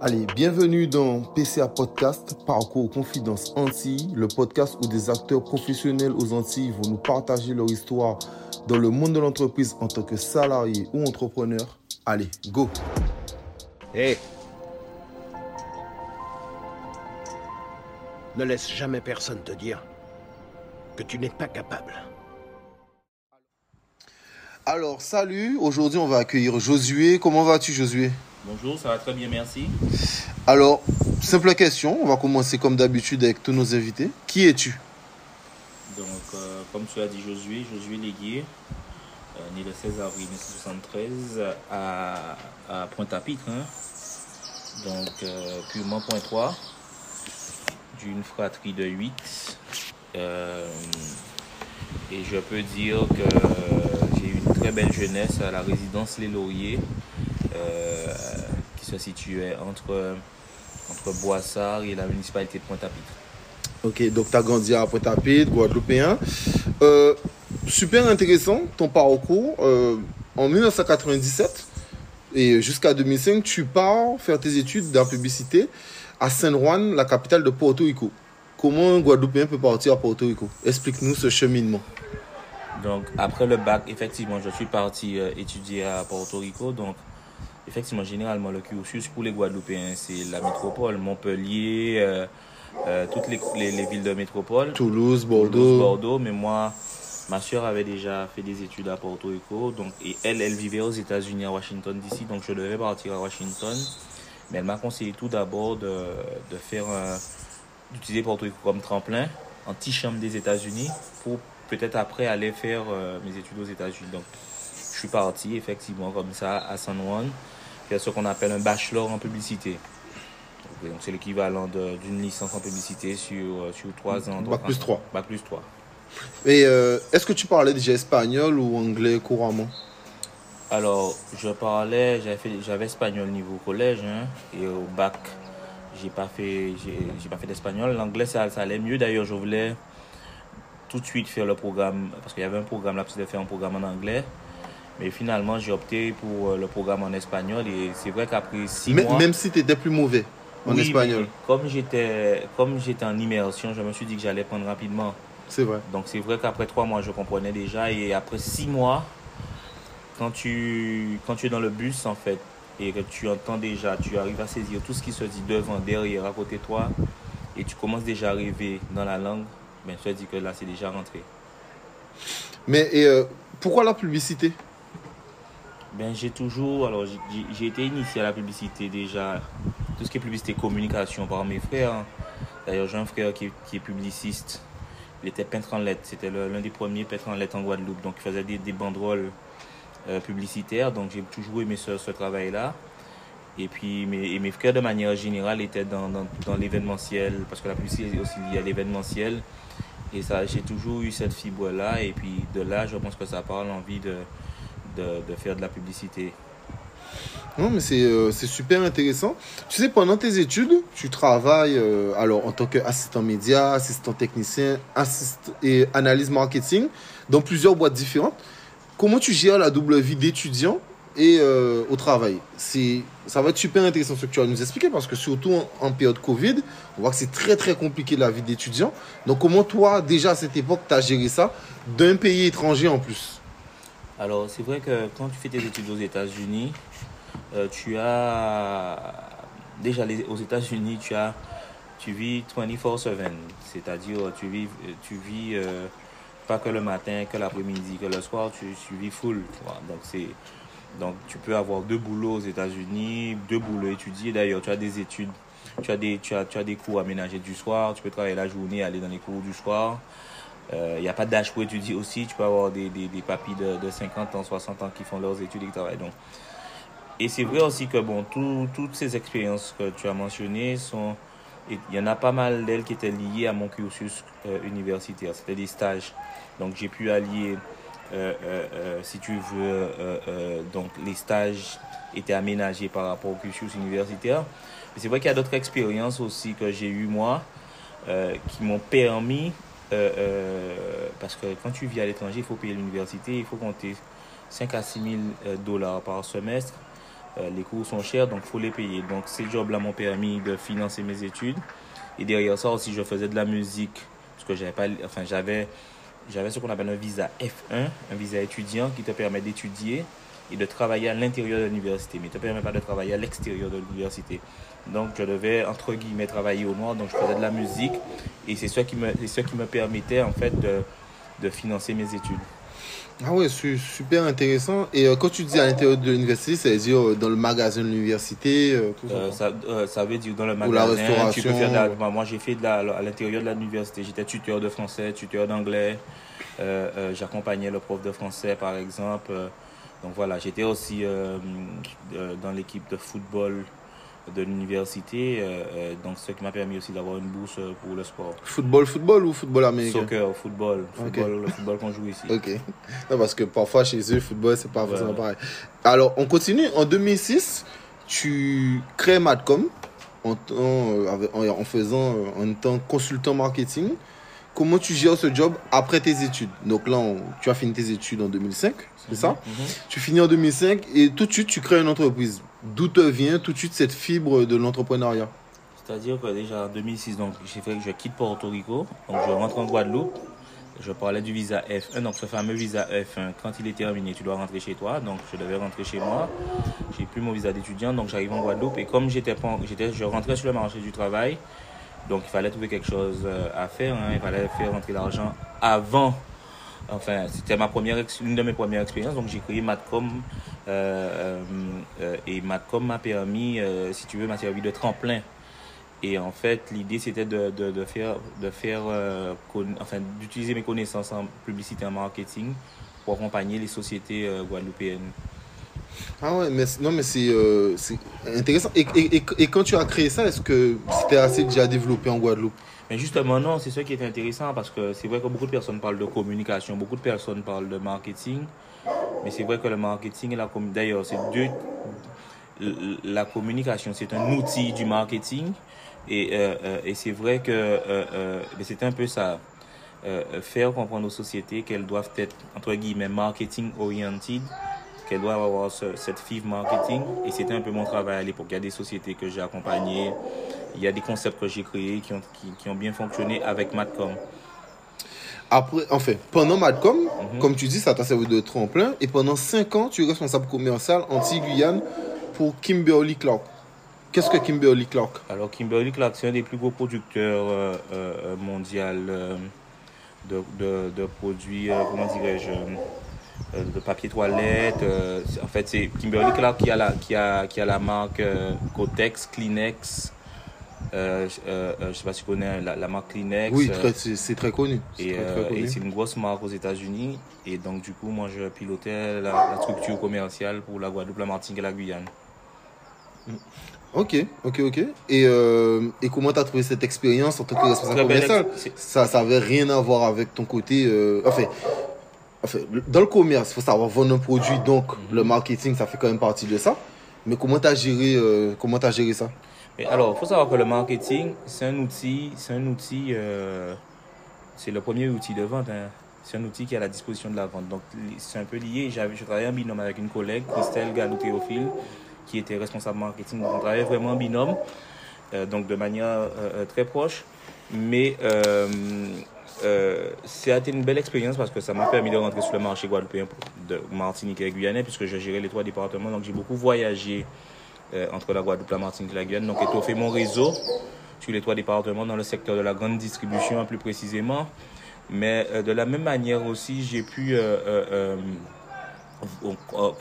Allez, bienvenue dans PCA Podcast, Parcours Confidence Antilles, le podcast où des acteurs professionnels aux Antilles vont nous partager leur histoire dans le monde de l'entreprise en tant que salarié ou entrepreneur. Allez, go Hé Ne laisse jamais personne te dire que tu n'es pas capable. Alors, salut, aujourd'hui on va accueillir Josué. Comment vas-tu Josué? Bonjour, ça va très bien, merci. Alors, simple question, on va commencer comme d'habitude avec tous nos invités. Qui es-tu? Donc, euh, comme tu as dit, Josué, Josué Léguier, euh, né le 16 avril 1973 à, à Pointe-à-Pitre. hein. Donc, euh, purement pointois, d'une fratrie de 8. Euh, et je peux dire que j'ai eu une très belle jeunesse à la résidence Les Lauriers, qui se situait entre, entre Boissard et la municipalité de Pointe-à-Pitre. Ok, donc tu as grandi à Pointe-à-Pitre, Guadeloupéen. Euh, super intéressant ton parcours. Euh, en 1997 et jusqu'à 2005, tu pars faire tes études dans la publicité à San Juan, la capitale de Porto Rico. Comment un Guadeloupéen peut partir à Porto Rico? Explique-nous ce cheminement. Donc, après le bac, effectivement, je suis parti euh, étudier à Porto Rico. Donc, effectivement, généralement, le cursus pour les Guadeloupéens, c'est la métropole, Montpellier, euh, euh, toutes les, les- les villes de métropole. Toulouse, Toulouse, Bordeaux. Bordeaux. Mais moi, ma soeur avait déjà fait des études à Porto Rico. Donc, et elle, elle vivait aux États-Unis, à Washington, d'ici. Donc, je devais partir à Washington. Mais elle m'a conseillé tout d'abord de, de faire, un- d'utiliser Porto Rico comme tremplin, anti-chambre des États-Unis, pour peut-être après aller faire euh, mes études aux États-Unis. Donc, je suis parti effectivement comme ça à San Juan, faire ce qu'on appelle un bachelor en publicité. Donc, c'est l'équivalent d'une licence en publicité sur, euh, sur trois ans. Bac plus trois. Bac plus 3. Et euh, est-ce que tu parlais déjà espagnol ou anglais couramment? Alors, je parlais, j'avais espagnol niveau collège, hein, et au bac, j'ai pas fait, j'ai pas fait d'espagnol. L'anglais, ça, ça allait mieux. D'ailleurs, je voulais tout de suite faire le programme, parce qu'il y avait un programme là, de faire un programme en anglais. Mais finalement, j'ai opté pour euh, le programme en espagnol, et c'est vrai qu'après six mois. Même si tu étais plus mauvais en Oui, espagnol. Comme j'étais, comme j'étais en immersion, je me suis dit que j'allais prendre rapidement. C'est vrai. Donc c'est vrai qu'après trois mois, je comprenais déjà. Et après six mois, quand tu, quand tu es dans le bus, en fait, et que tu entends déjà, tu arrives à saisir tout ce qui se dit devant, derrière, à côté de toi, et tu commences déjà à rêver dans la langue, ben, je te dis que là, c'est déjà rentré. Mais et, euh, pourquoi la publicité? Ben, j'ai toujours, alors j'ai- été initié à la publicité déjà, tout ce qui est publicité communication par mes frères. hein. D'ailleurs, j'ai un frère qui, est- publiciste. Il était peintre en lettres. C'était l'un des premiers peintres en lettres en Guadeloupe. Donc, il faisait des, banderoles euh, publicitaires. Donc, j'ai toujours aimé ce, ce travail-là. Et puis, mes, mes frères, de manière générale, étaient dans, dans, dans l'événementiel, parce que la publicité est aussi liée à l'événementiel. Et ça, j'ai toujours eu cette fibre-là. Et puis, de là, je pense que ça parle envie de, de, faire de la publicité. Non, mais c'est euh, c'est super intéressant. Tu sais, pendant tes études, tu travailles euh, alors en tant qu'assistant média, assistant technicien, assist et analyse marketing dans plusieurs boîtes différentes. Comment tu gères la double vie d'étudiant et euh, au travail? Ça va être super intéressant ce que tu vas nous expliquer parce que surtout en, en période Covid, on voit que c'est très très compliqué la vie d'étudiant. Donc comment toi déjà à cette époque tu as géré ça d'un pays étranger en plus? Alors, c'est vrai que quand tu fais tes études aux États-Unis, euh, tu as. Déjà, les- aux États-Unis, tu as. Tu vis 24-7. C'est-à-dire, tu vis, tu vis euh, pas que le matin, que l'après-midi, que le soir, tu, tu vis full. Donc, c'est. Donc, tu peux avoir deux boulots aux États-Unis, deux boulots étudiés. D'ailleurs, tu as des études, tu as des, tu as, tu as des cours aménagés du soir, tu peux travailler la journée, aller dans les cours du soir. Il n'y a pas d'âge pour étudier aussi. Tu peux avoir des, des, papis de, de 50 ans, 60 ans qui font leurs études et qui travaillent. Donc. Et c'est vrai aussi que bon, tout- toutes ces expériences que tu as mentionnées sont. Il y en a pas mal d'elles qui étaient liées à mon cursus euh, universitaire. C'était des stages. Donc j'ai pu allier, euh, euh, euh, si tu veux, euh, euh, donc les stages étaient aménagés par rapport au cursus universitaire. Mais c'est vrai qu'il y a d'autres expériences aussi que j'ai eues moi euh, qui m'ont permis euh, euh, parce que quand tu vis à l'étranger, il faut payer l'université, il faut compter 5 à 6 000 euh, dollars par semestre. Les cours sont chers, donc il faut les payer. Donc ces jobs-là m'ont permis de financer mes études. Et derrière ça aussi, je faisais de la musique, parce que j'avais enfin j'avais, j'avais ce qu'on appelle un visa F1, un visa étudiant qui te permet d'étudier et de travailler à l'intérieur de l'université, mais ne te permet pas de travailler à l'extérieur de l'université. Donc je devais entre guillemets travailler au noir, donc je faisais de la musique et c'est ce qui me, ce qui me permettait en fait de, de financer mes études. Ah ouais, c'est super intéressant. Et euh, quand tu dis à l'intérieur de l'université, ça veut dire euh, dans le magasin de l'université, euh, tout ça. Ça, ça veut dire dans le Ou la magasin. tu peux restauration, faire de la- ouais. moi, j'ai fait de la, à l'intérieur de l'université. J'étais tuteur de français, tuteur d'anglais. J'accompagnais le prof de français, par exemple. Donc voilà, j'étais aussi dans l'équipe de football de l'université. euh, euh, donc ce qui m'a permis aussi d'avoir une bourse euh, pour le sport. Football, football ou football américain? Soccer, football, football, le football qu'on joue ici. Ok. Non, parce que parfois chez eux, le football, c'est pas forcément pareil. Alors, on continue. En 2006, tu crées Madcom en, en, en faisant en tant consultant marketing. Comment tu gères ce job après tes études Donc là, on- tu as fini tes études en 2005, c'est ça? Mhm. Tu finis en 2005 et tout de suite, tu crées une entreprise. D'où te vient tout de suite cette fibre de l'entrepreneuriat? C'est-à-dire que déjà en 2006, donc, j'ai fait que je quitte Porto Rico, donc je rentre en Guadeloupe. Je parlais du visa F1, donc ce fameux visa F1, quand il est terminé, tu dois rentrer chez toi. Donc je devais rentrer chez moi. J'ai plus mon visa d'étudiant, donc j'arrive en Guadeloupe. Et comme j'étais j'étais, je rentrais sur le marché du travail, donc il fallait trouver quelque chose euh, à faire. hein. Il fallait faire rentrer l'argent avant. Enfin, c'était ma première, une de mes premières expériences. Donc j'ai créé Matcom euh, euh, et Matcom m'a permis, si tu veux, m'a servi de tremplin et en fait, l'idée c'était de, de, faire, de faire enfin, d'utiliser mes connaissances en publicité et en marketing pour accompagner les sociétés guadeloupéennes. Ah ouais, mais non, mais c'est euh, intéressant. Et, et, et, quand tu as créé ça, est-ce que c'était assez déjà développé en Guadeloupe? Mais justement, non, c'est ça qui est intéressant parce que c'est vrai que beaucoup de personnes parlent de communication, beaucoup de personnes parlent de marketing, mais c'est vrai que le marketing et la communication, d'ailleurs, c'est deux. La communication, c'est un outil du marketing et, euh, euh, et c'est vrai que c'est un peu ça. Faire comprendre aux sociétés qu'elles doivent être, entre guillemets, marketing oriented, qu'elles doivent avoir ce- cette fibre marketing. Et c'était un peu mon travail à l'époque. Il y a des sociétés que j'ai accompagnées, il y a des concepts que j'ai créés qui ont, qui, qui ont bien fonctionné avec Matcom. Après, enfin, pendant Madcom, Mhm. comme tu dis, ça t'a servi de tremplin. Et pendant 5 ans, tu es responsable commercial anti-Guyane pour Kimberly Clark. Qu'est-ce que Kimberly Clark? Alors Kimberly Clark, c'est un des plus gros producteurs euh, euh, mondiaux euh, de, de, de produits, euh, comment dirais-je, euh, de papier toilette. euh, en fait, c'est Kimberly Clark qui a la, qui a, qui a la marque euh, Kotex, Kleenex. Euh, je- euh, euh, je sais pas si tu connais la, la marque Kleenex. Oui, euh, c'est très connu. C'est et, euh, c'est une grosse marque aux États-Unis. Et donc, du coup, moi, je pilotais la, la structure commerciale pour la Guadeloupe, la Martinique et la Guyane. Ok, ok, ok. Et, euh, et comment tu as trouvé cette expérience en tant que responsable commercial? Ça ça avait rien à voir avec ton côté. euh, enfin, enfin, dans le commerce, il faut savoir vendre un produit, donc Mhm. le marketing, ça fait quand même partie de ça. Mais comment tu as géré, euh, comment t'as géré ça? Mais alors, il faut savoir que le marketing, c'est un outil, c'est un outil, euh, c'est le premier outil de vente. hein. C'est un outil qui est à la disposition de la vente. Donc, c'est un peu lié. Je travaillais en binôme avec une collègue, Christelle Galou-Théophile, qui était responsable marketing. Donc, on travaillait vraiment en binôme, euh, donc de manière très proche. Mais euh, euh, c'était une belle expérience parce que ça m'a permis de rentrer sur le marché guadeloupéen de Martinique et Guyanais, puisque je gérais les trois départements. Donc, j'ai beaucoup voyagé euh, entre la Guadeloupe, la Martinique et la Guyane. Donc, étoffer mon réseau sur les trois départements dans le secteur de la grande distribution, plus précisément. Mais euh, de la même manière aussi, j'ai pu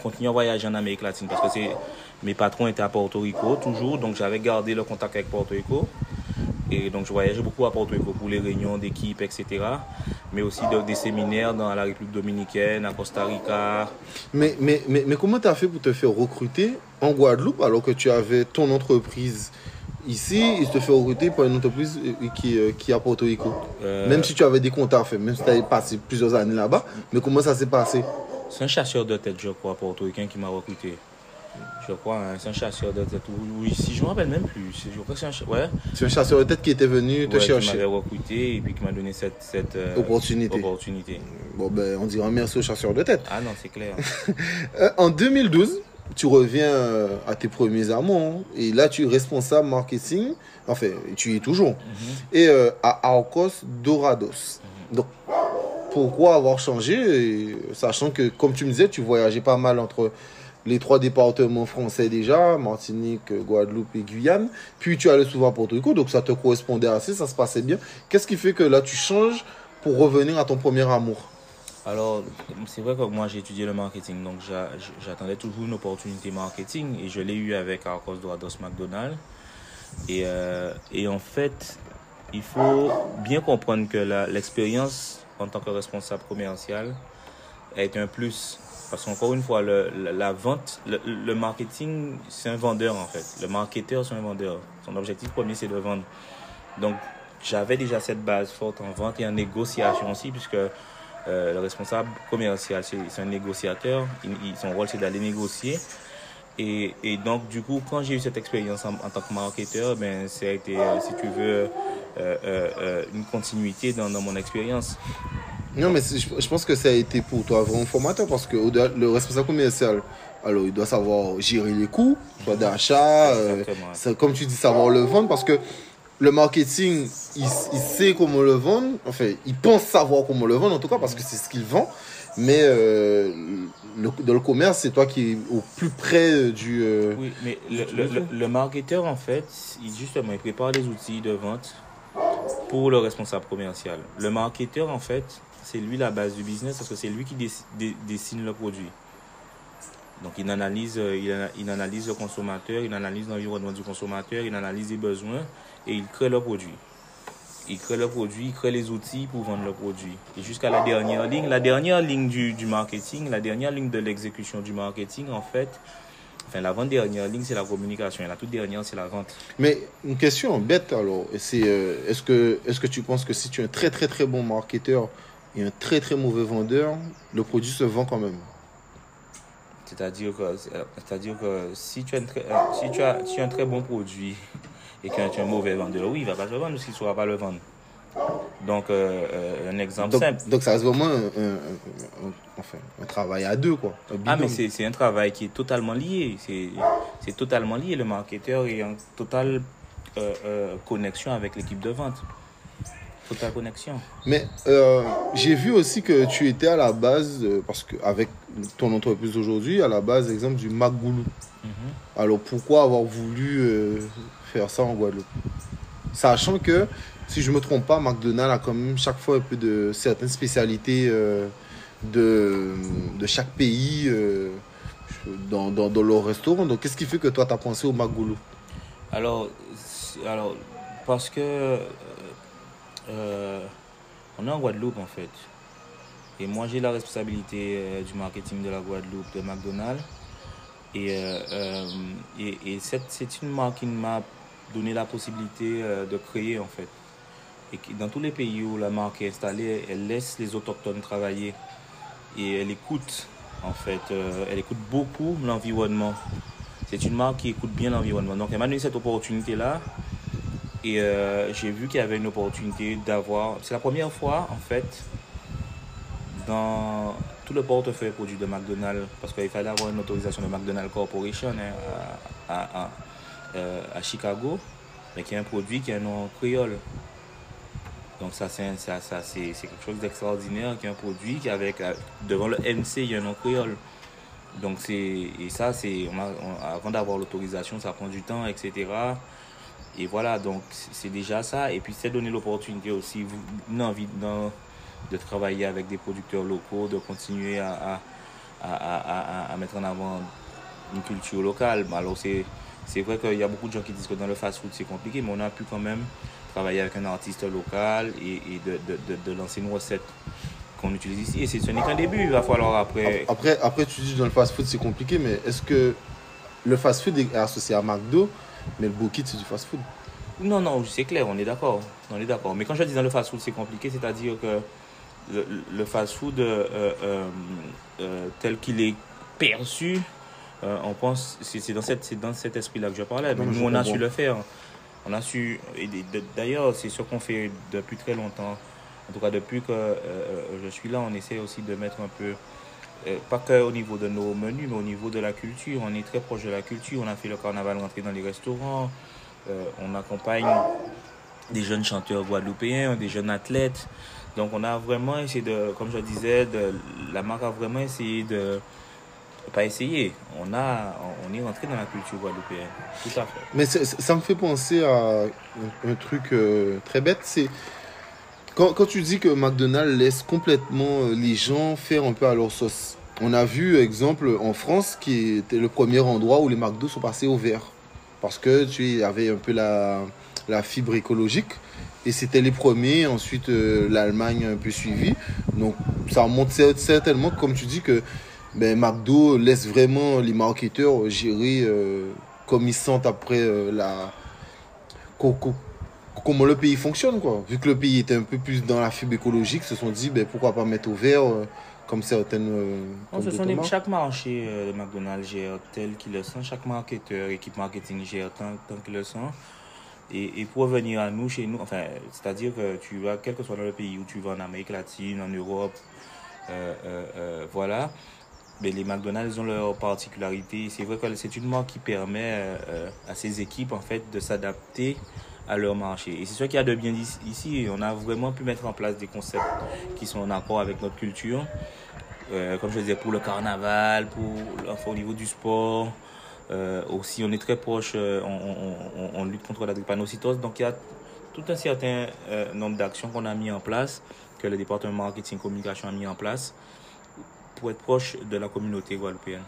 continuer à voyager en Amérique latine parce que mes patrons étaient à Porto Rico toujours, donc j'avais gardé le contact avec Porto Rico. Et donc je voyageais beaucoup à Porto Rico pour les réunions d'équipe, etc. Mais aussi de- des séminaires dans la République dominicaine, à Costa Rica, mais, mais, mais, mais comment tu as fait pour te faire recruter en Guadeloupe alors que tu avais ton entreprise ici et te faire recruter par une entreprise euh, qui, euh, qui est à Porto Rico? Euh, Même si tu avais des contacts, fait, même si tu avais passé plusieurs années là-bas, mais comment ça s'est passé? C'est un chasseur de tête, je crois, portoricain qui m'a recruté. Je crois, hein, c'est un chasseur de tête. Ou- Oui, si je me rappelle même plus. C'est- Je crois que c'est un cha- ouais, un chasseur de tête qui était venu te ouais, qui chercher. m'avait recruté et puis qui m'a donné cette, cette euh, Opportunité. opportunité. Bon, ben, on dira merci au chasseur de tête. Ah non, c'est clair. Euh, en 2012, tu reviens euh, à tes premiers amours. hein. Et là, tu es responsable marketing. Enfin, tu y es toujours. Et euh, à Arcos Dorados. Donc, pourquoi avoir changé et Sachant que, comme tu me disais, tu voyageais pas mal entre les trois départements français déjà, Martinique, Guadeloupe et Guyane. Puis tu allais souvent à Porto Rico, donc ça te correspondait assez, ça se passait bien. Qu'est-ce qui fait que là, tu changes pour revenir à ton premier amour? Alors, c'est vrai que moi j'ai étudié le marketing, donc j'a- j'attendais toujours une opportunité marketing et je l'ai eu avec Arcos Dorados McDonald's. Et, euh, en fait, il faut bien comprendre que l'expérience en tant que responsable commercial est un plus. Parce qu'encore une fois, le, la, la vente, le, le marketing, c'est un vendeur en fait. Le marketeur, c'est un vendeur. Son objectif premier, c'est de vendre. Donc, j'avais déjà cette base forte en vente et en négociation aussi, puisque euh, le responsable commercial, c'est un négociateur. Son rôle, c'est d'aller négocier. Et, et donc, du coup, quand j'ai eu cette expérience en, en tant que marketeur, ben, ça a été, euh, si tu veux, euh, euh, euh, une continuité dans, dans mon expérience. Non, mais je, je pense que ça a été pour toi vraiment formateur parce que le responsable commercial, alors il doit savoir gérer les coûts, soit d'achat, euh, comme tu dis, savoir le vendre parce que le marketing, il, il sait comment le vendre, enfin, il pense savoir comment le vendre en tout cas parce que c'est ce qu'il vend. Mais euh, le- dans le commerce, c'est toi qui es au plus près du. euh, Oui, mais le, le- le marketeur, en fait, il, justement, il prépare les outils de vente pour le responsable commercial. Le marketeur, en fait, c'est lui la base du business parce que c'est lui qui dessine le produit. Donc, il analyse, euh, il, ana- il analyse le consommateur, il analyse l'environnement du consommateur, il analyse les besoins et il crée le produit. Il crée le produit, il crée les outils pour vendre le produit. Et jusqu'à la dernière ligne, la dernière ligne du, marketing, la dernière ligne de l'exécution du marketing, en fait, Enfin, l'avant-dernière ligne, c'est la communication. Et la toute dernière, c'est la vente. Mais une question bête alors, c'est euh, est-ce que, est que tu penses que si tu es un très très très bon marketeur et un très très mauvais vendeur, le produit se vend quand même C'est-à-dire que, c'est-à-dire que si, tu as une très- euh, si, tu as, si tu as un très bon produit et que tu es un mauvais vendeur, oui, il ne va pas se vendre parce qu'il ne saura pas le vendre. Donc, euh, euh, un exemple donc, simple. donc ça reste vraiment un, un- un- un- enfin, un travail à deux quoi. un Ah, mais c'est c'est un travail qui est totalement lié. C'est c'est totalement lié. Le marketeur est en totale euh, euh, connexion avec l'équipe de vente. Totale connexion. Mais euh, j'ai vu aussi que tu étais à la base, euh, parce que avec ton entreprise aujourd'hui, à la base, exemple du Magoulou. Mhm. Alors pourquoi avoir voulu euh, faire ça en Guadeloupe? Sachant que, si je me trompe pas, McDonald's a quand même chaque fois un peu de certaines spécialités de, de chaque pays dans, dans, dans leur restaurant. Donc qu'est-ce qui fait que toi, tu as pensé au Magoulou? Alors, alors parce que euh, on est en Guadeloupe en fait. Et moi j'ai la responsabilité euh, du marketing de la Guadeloupe de McDonald's. Et, euh, et, et c'est une marque qui m'a donné la possibilité de créer en fait. Et dans tous les pays où la marque est installée, elle laisse les autochtones travailler. Et elle écoute en fait, elle écoute beaucoup l'environnement. C'est une marque qui écoute bien l'environnement. Donc, elle m'a donné cette opportunité-là. Et euh, j'ai vu qu'il y avait une opportunité d'avoir. C'est la première fois, en fait, dans tout le portefeuille produit de McDonald's, parce qu'il fallait avoir une autorisation de McDonald's Corporation hein, euh, à Chicago, mais qui est un produit qui a un nom créole. Donc ça, c'est ça, c'est quelque chose d'extraordinaire, qui est un produit qui avec euh, devant le MC, il y a un nom créole. Donc c'est et ça c'est avant d'avoir l'autorisation, ça prend du temps, etc. Et voilà, donc c'est déjà ça. Et puis c'est donner l'opportunité aussi, une envie de travailler avec des producteurs locaux, de continuer à, à, à, mettre en avant une culture locale. Alors c'est vrai qu'il y a beaucoup de gens qui disent que dans le fast-food c'est compliqué, mais on a pu quand même travailler avec un artiste local et, de, de, de, lancer une recette qu'on utilise ici. Et ce n'est qu'un début, il va falloir après... Après, après, tu dis dans le fast-food, c'est compliqué, mais est-ce que le fast-food est associé à McDo, mais le Bokit, c'est du fast-food Non, non, c'est clair, on est d'accord. On est d'accord. Mais quand je dis dans le fast-food, c'est compliqué, c'est-à-dire que le, le fast-food euh, euh, euh, tel qu'il est perçu, on pense, c'est dans, cette, dans cet esprit-là que je parlais. Mais Non, je nous, on a comprends. su le faire. On a su, et d'ailleurs, c'est ce qu'on fait depuis très longtemps. En tout cas, depuis que je suis là, on essaie aussi de mettre un peu pas que au niveau de nos menus, mais au niveau de la culture. On est très proche de la culture. On a fait le carnaval rentrer dans les restaurants. Euh, on accompagne des jeunes chanteurs guadeloupéens, des jeunes athlètes. Donc on a vraiment essayé de, comme je disais, la marque a vraiment essayé de pas essayer. On a, on est rentré dans la culture guadeloupéenne. Tout à fait. Mais ça me fait penser à un, un truc euh, très bête. C'est quand, tu dis que McDonald's laisse complètement euh, les gens faire un peu à leur sauce. On a vu, exemple, en France, qui était le premier endroit où les McDo sont passés au vert. Parce que tu avait un peu la, fibre écologique. Et c'était les premiers. Ensuite, euh, l'Allemagne un peu suivi. Donc, ça montre cer- certainement, comme tu dis, que ben, McDo laisse vraiment les marketeurs gérer euh, comme ils sentent après euh, la comment le pays fonctionne quoi. Vu que le pays était un peu plus dans la fibre écologique, se sont dit ben, pourquoi pas mettre au vert euh, comme certaines euh, Non, comme ce sont chaque marché euh, de McDonald's gère tel qu'il le sent, chaque marketeur, équipe marketing gère tant, tant qu'il le sent. Et, et pour revenir à nous, chez nous, enfin, c'est-à-dire que tu vas, quel que soit dans le pays où tu vas, en Amérique latine, en Europe, euh, euh, euh, voilà, mais les McDonald's ont leur particularité. C'est vrai que c'est une marque qui permet euh, euh, à ces équipes, en fait, de s'adapter à leur marché. Et c'est ce qu'il y a de bien ici-. On a vraiment pu mettre en place des concepts qui sont en accord avec notre culture. Euh, comme je disais, pour le carnaval, pour, enfin, au niveau du sport. Euh, aussi, on est très proche, euh, on, on- on- on lutte contre la drépanocytose. Donc, il y a tout un certain euh, nombre d'actions qu'on a mis en place, que le département marketing communication a mis en place pour être proche de la communauté guadeloupéenne.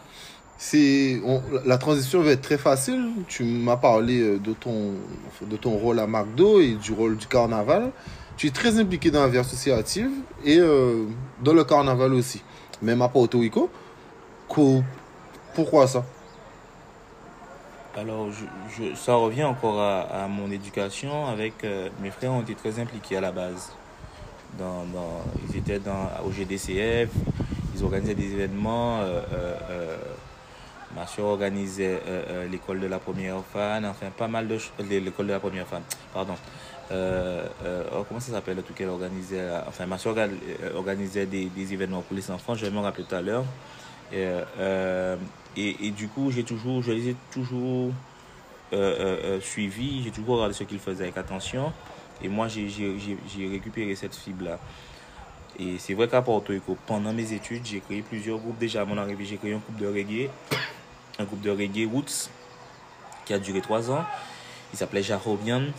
La transition va être très facile. Tu m'as parlé euh, de ton de ton rôle à McDo et du rôle du carnaval. Tu es très impliqué dans la vie associative et euh, dans le carnaval aussi, même à Porto Rico. Co- Pourquoi ça? Alors, ça revient encore à, mon éducation. Avec euh, mes frères ont été très impliqués à la base. Ils étaient dans, au GDCF, ils organisaient des événements. Euh, euh, ma soeur organisait euh, euh, l'école de la première fan, enfin pas mal de choses. L'école de la première fan, pardon. Euh, euh, oh, comment ça s'appelle le truc qu'elle organisait euh, Enfin, ma soeur orga- euh, organisait des, des événements pour les enfants, je vais me rappeler tout à l'heure. Et, euh, et, du coup, j'ai toujours, je les ai toujours euh, euh, euh, suivis, j'ai toujours regardé ce qu'ils faisaient avec attention. Et moi, j'ai récupéré cette fibre-là. Et c'est vrai qu'à Porto Rico, pendant mes études, j'ai créé plusieurs groupes. Déjà, à mon arrivée, j'ai créé un groupe de reggae, un groupe de reggae Roots, qui a duré trois ans. Il s'appelait Jarobians.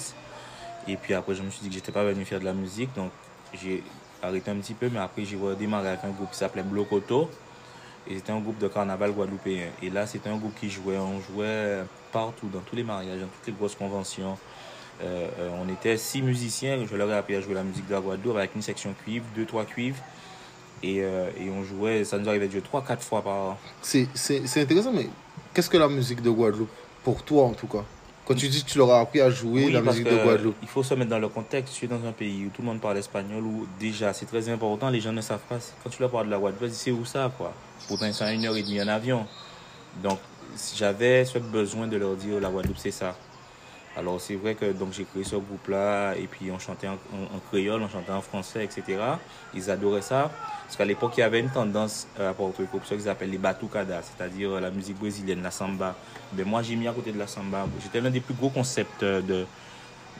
Et puis après, je me suis dit que j'étais pas venu faire de la musique, donc j'ai arrêté un petit peu, mais après, j'ai redémarré avec un groupe qui s'appelait Blocoto. Et c'était un groupe de carnaval guadeloupéen. Et là, c'était un groupe qui jouait. On jouait partout, dans tous les mariages, dans toutes les grosses conventions. Euh, euh, on était six musiciens. Je leur ai appris à jouer la musique de la Guadeloupe avec une section cuivre, deux, trois cuivres. Et, euh, et on jouait, ça nous arrivait de jouer trois, quatre fois par an. C'est intéressant, mais qu'est-ce que la musique de Guadeloupe Pour toi en tout cas? Quand tu dis que tu leur as appris à jouer Oui, la musique que de Guadeloupe. Il faut se mettre dans le contexte. Tu es dans un pays où tout le monde parle espagnol, où déjà c'est très important, les gens ne savent pas. Quand tu leur parles de la Guadeloupe, ils disent c'est où ça, quoi? Pourtant, ils sont à une heure et demie en avion. Donc, si j'avais ce besoin de leur dire la Guadeloupe, c'est ça. Alors, c'est vrai que donc j'ai créé ce groupe-là, et puis on chantait en, créole, on chantait en français, etc. Ils adoraient ça. Parce qu'à l'époque, il y avait une tendance euh, à Porto Rico, ce qu'ils appellent les batucadas, c'est-à-dire euh, la musique brésilienne, la samba. Ben, moi, j'ai mis à côté de la samba. J'étais l'un des plus gros concepts euh, de,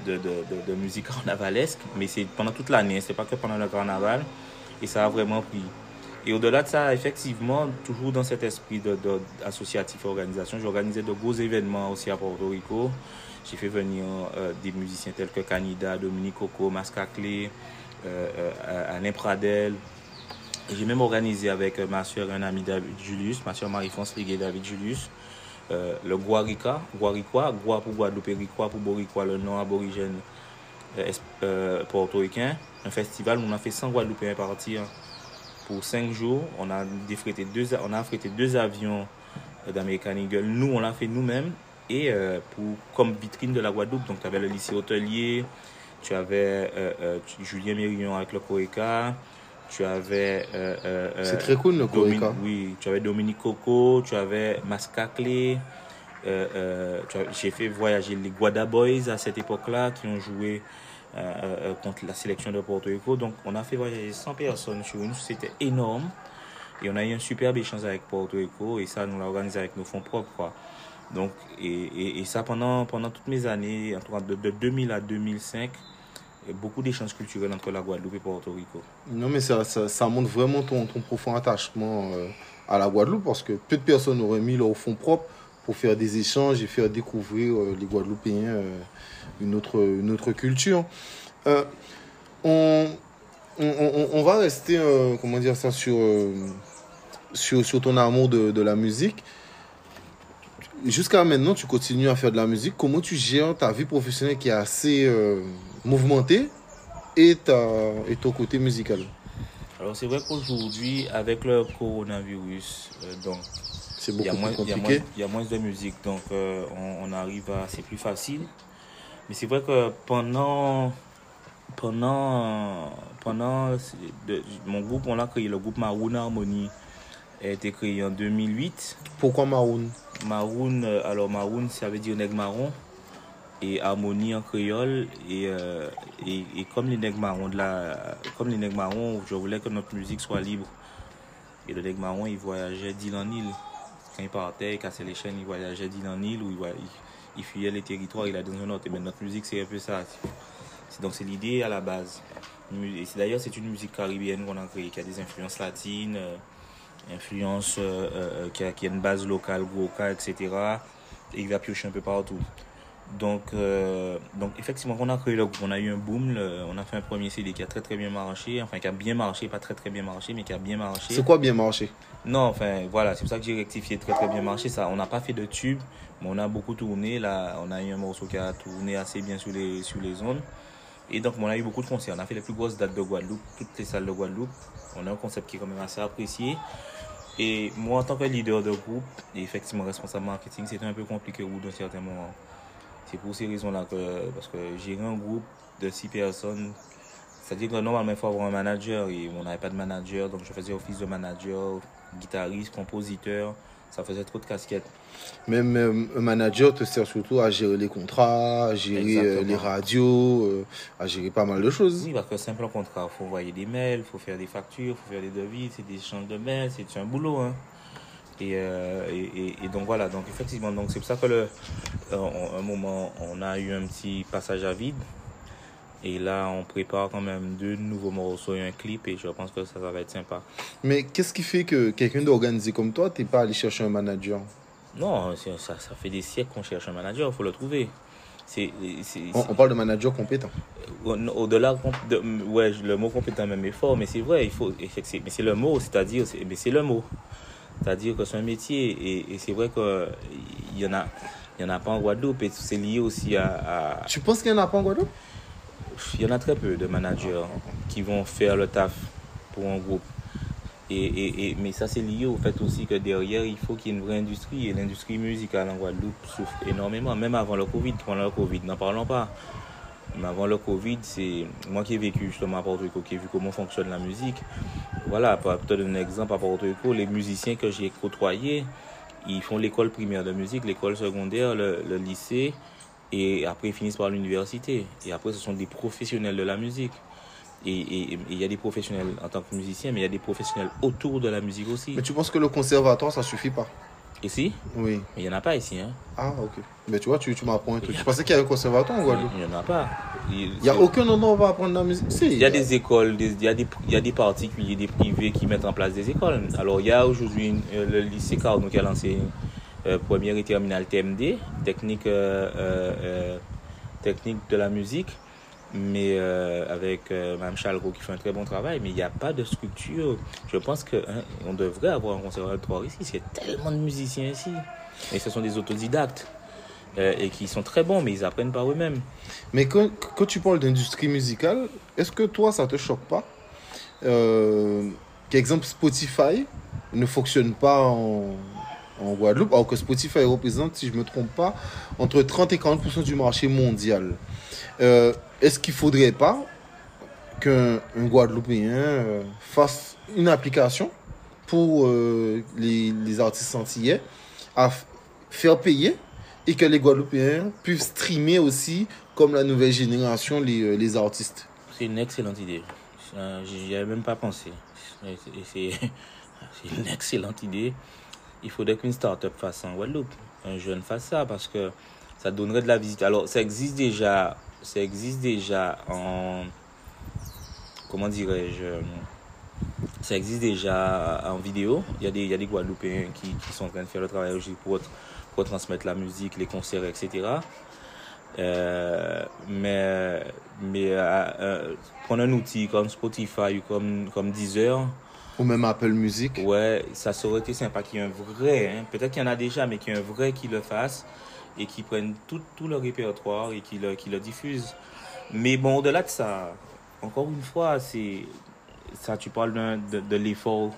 de, de, musique carnavalesque, mais c'est pendant toute l'année, c'est pas que pendant le carnaval, et ça a vraiment pris. Et au-delà de ça, effectivement, toujours dans cet esprit de- associatif et organisation, j'organisais de gros événements aussi à Porto Rico. J'ai fait venir euh, des musiciens tels que Canida, Dominique Coco, Mascaclé, euh, euh, Alain Pradel. Et J'ai même organisé avec ma soeur et un ami David Julius, ma soeur Marie-France Liguet, David Julius, le Guarica, Guaricois, Gua pour Guadeloupe, pour Boricois, le nom aborigène portoricain. Un festival où on a fait 100 Guadeloupéens partir pour 5 jours. On a, deux, affrété deux avions d'American Eagle. Nous, on l'a fait nous-mêmes. Et euh, pour, comme vitrine de la Guadeloupe, donc tu avais le lycée hôtelier, tu avais euh, euh, tu- Julien Mérillon avec le Coeca, tu avais. C'est très cool le Coeca. Oui, tu avais Dominique Coco, tu avais Mascaclé. J'ai fait voyager les Guada Boys à cette époque-là qui ont joué euh, contre la sélection de Porto Rico. Donc, on a fait voyager 100 personnes sur une, c'était énorme. Et on a eu un superbe échange avec Porto Rico et ça, nous l'a organisé avec nos fonds propres. Quoi. Donc, et, et, ça pendant, pendant toutes mes années, en tout cas de, de 2000 à 2005, il y a beaucoup d'échanges culturels entre la Guadeloupe et Porto Rico. Non, mais ça, ça, montre vraiment ton, ton profond attachement euh, à la Guadeloupe parce que peu de personnes auraient mis leur fonds propre pour faire des échanges et faire découvrir euh, les Guadeloupéens euh, une, autre, une autre culture. On, on, va rester, comment dire ça, sur, sur, sur, ton amour de la musique. Jusqu'à maintenant, tu continues à faire de la musique. Comment tu gères ta vie professionnelle qui est assez euh, mouvementée et, ta, et ton côté musical? Alors, c'est vrai qu'aujourd'hui, avec le coronavirus, euh, donc, c'est beaucoup il y, a moins, plus compliqué. il, y a moins, il y a moins de musique, donc euh, on, on, arrive à. C'est plus facile. Mais c'est vrai que pendant. Pendant. Pendant. De, mon groupe, on l'a créé, le groupe Maroon Harmony a été créé en 2008. Pourquoi Maroon? Maroon, euh, alors Maroon, ça veut dire nègre marron. Et harmonie en créole. Et, euh, et, et, comme les nègres marrons, de la, comme les nègres marrons, je voulais que notre musique soit libre. Et le nègre marron, il voyageait d'île en île. Quand il partait, il cassait les chaînes, il voyageait d'île en île ou il, il, il, fuyait les territoires, il a dans un autre. Et bien, notre musique, c'est un peu ça. Donc, c'est l'idée à la base. D'ailleurs, c'est une musique caribéenne qu'on a créée, qui a des influences latines, euh, influences euh, euh, qui, a, qui, a, une base locale, Gwoka, etc. Et il va piocher un peu partout. Donc, euh, donc effectivement, on a créé le groupe, on a eu un boom, le, on a fait un premier CD qui a très très bien marché, enfin qui a bien marché, pas très très bien marché, mais qui a bien marché. C'est quoi bien marché? Non, enfin voilà, c'est pour ça que j'ai rectifié très très bien marché. Ça, on n'a pas fait de tube, mais on a beaucoup tourné. Là, on a eu un morceau qui a tourné assez bien sur les sur les zones. Et donc, on a eu beaucoup de concerts. On a fait les plus grosses dates de Guadeloupe, toutes les salles de Guadeloupe. On a un concept qui est quand même assez apprécié. Et moi, en tant que leader de groupe, et effectivement responsable marketing, c'était un peu compliqué au bout d'un certain moment. C'est pour ces raisons-là que, parce que gérer un groupe de six personnes, c'est-à-dire que normalement, il faut avoir un manager et on n'avait pas de manager, donc je faisais office de manager, guitariste, compositeur, ça faisait trop de casquettes. Même euh, un manager te sert surtout à gérer les contrats, à gérer euh, les radios, euh, à gérer pas mal de choses. Oui, parce que simple contrat, il faut envoyer des mails, il faut faire des factures, il faut faire des devis, c'est des échanges de mails, c'est un boulot. Hein. Et, et, et, donc voilà, donc effectivement, donc c'est pour ça que le, un moment, on a eu un petit passage à vide. Et là, on prépare quand même deux nouveaux morceaux et un clip et je pense que ça, ça va être sympa. Mais qu'est-ce qui fait que quelqu'un d'organisé comme toi, t'es pas allé chercher un manager? Non, ça, ça fait des siècles qu'on cherche un manager, il faut le trouver. On, on, parle de manager compétent. Au-delà, de, ouais, le mot compétent même est fort, mais c'est vrai, il faut, mais c'est le mot, c'est-à-dire, mais c'est le mot. C'est-à-dire que c'est un métier et, et c'est vrai qu'il y en a, il y en a pas en Guadeloupe et c'est lié aussi à, à... Tu penses qu'il y en a pas en Guadeloupe? Il y en a très peu de managers qui vont faire le taf pour un groupe. Et, mais ça c'est lié au fait aussi que derrière il faut qu'il y ait une vraie industrie et l'industrie musicale en Guadeloupe souffre énormément, même avant le Covid. Pendant le Covid, n'en parlons pas. Mais avant le Covid, c'est moi qui ai vécu justement à Porto Rico, qui ai vu comment fonctionne la musique. Voilà, pour te donner un exemple, à Porto Rico, les musiciens que j'ai côtoyés, ils font l'école primaire de musique, l'école secondaire, le, lycée, et après ils finissent par l'université. Et après, ce sont des professionnels de la musique. Et il y a des professionnels en tant que musicien, mais il y a des professionnels autour de la musique aussi. Mais tu penses que le conservatoire, ça suffit pas Ici Oui. Mais il n'y en a pas ici. Hein. Ah, ok. Mais tu vois, tu, tu m'apprends un truc. Je pensais qu'il y avait un conservatoire en Guadeloupe. Il n'y en a pas. Il n'y a aucun endroit où on va apprendre la musique. Si, il y a des écoles, des, il, y a des, il y a des particuliers, des privés qui mettent en place des écoles. Alors, il y a aujourd'hui euh, le lycée Carnot qui a lancé euh, première et terminale TMD, technique, euh, euh, technique de la musique mais euh, avec euh, Mme Chalro qui fait un très bon travail, mais il n'y a pas de structure. Je pense qu'on hein, devrait avoir un conservatoire ici. A tellement de musiciens ici. Et ce sont des autodidactes. Euh, et qui sont très bons, mais ils apprennent par eux-mêmes. Mais quand, tu parles d'industrie musicale, est-ce que toi, ça te choque pas euh, Qu'exemple, Spotify ne fonctionne pas en, en Guadeloupe, alors que Spotify représente, si je ne me trompe pas, entre 30 et 40% du marché mondial. Euh, Est-ce qu'il ne faudrait pas qu'un Guadeloupéen euh, fasse une application pour euh, les, artistes antillais à faire payer et que les Guadeloupéens puissent streamer aussi comme la nouvelle génération les, artistes? C'est une excellente idée. J'y avais même pas pensé. C'est une excellente idée. Il faudrait qu'une start-up fasse en Guadeloupe. Un jeune fasse ça parce que ça donnerait de la visite. Alors, ça existe déjà, ça existe déjà en, comment dirais-je, ça existe déjà en vidéo. Il y a des, il y a des Guadeloupéens qui, qui sont en train de faire le travail aussi pour, pour transmettre la musique, les concerts, etc. Euh, mais mais euh, euh, prendre un outil comme Spotify ou comme, comme Deezer, Ou même Apple Music. ouais, ça aurait été sympa qu'il y ait un vrai, hein. peut-être qu'il y en a déjà, mais qu'il y ait un vrai qui le fasse et qui prenne tout, tout le répertoire et qui le, qui le diffuse. Mais bon, au-delà de ça, encore une fois, c'est ça, tu parles de, de l'effort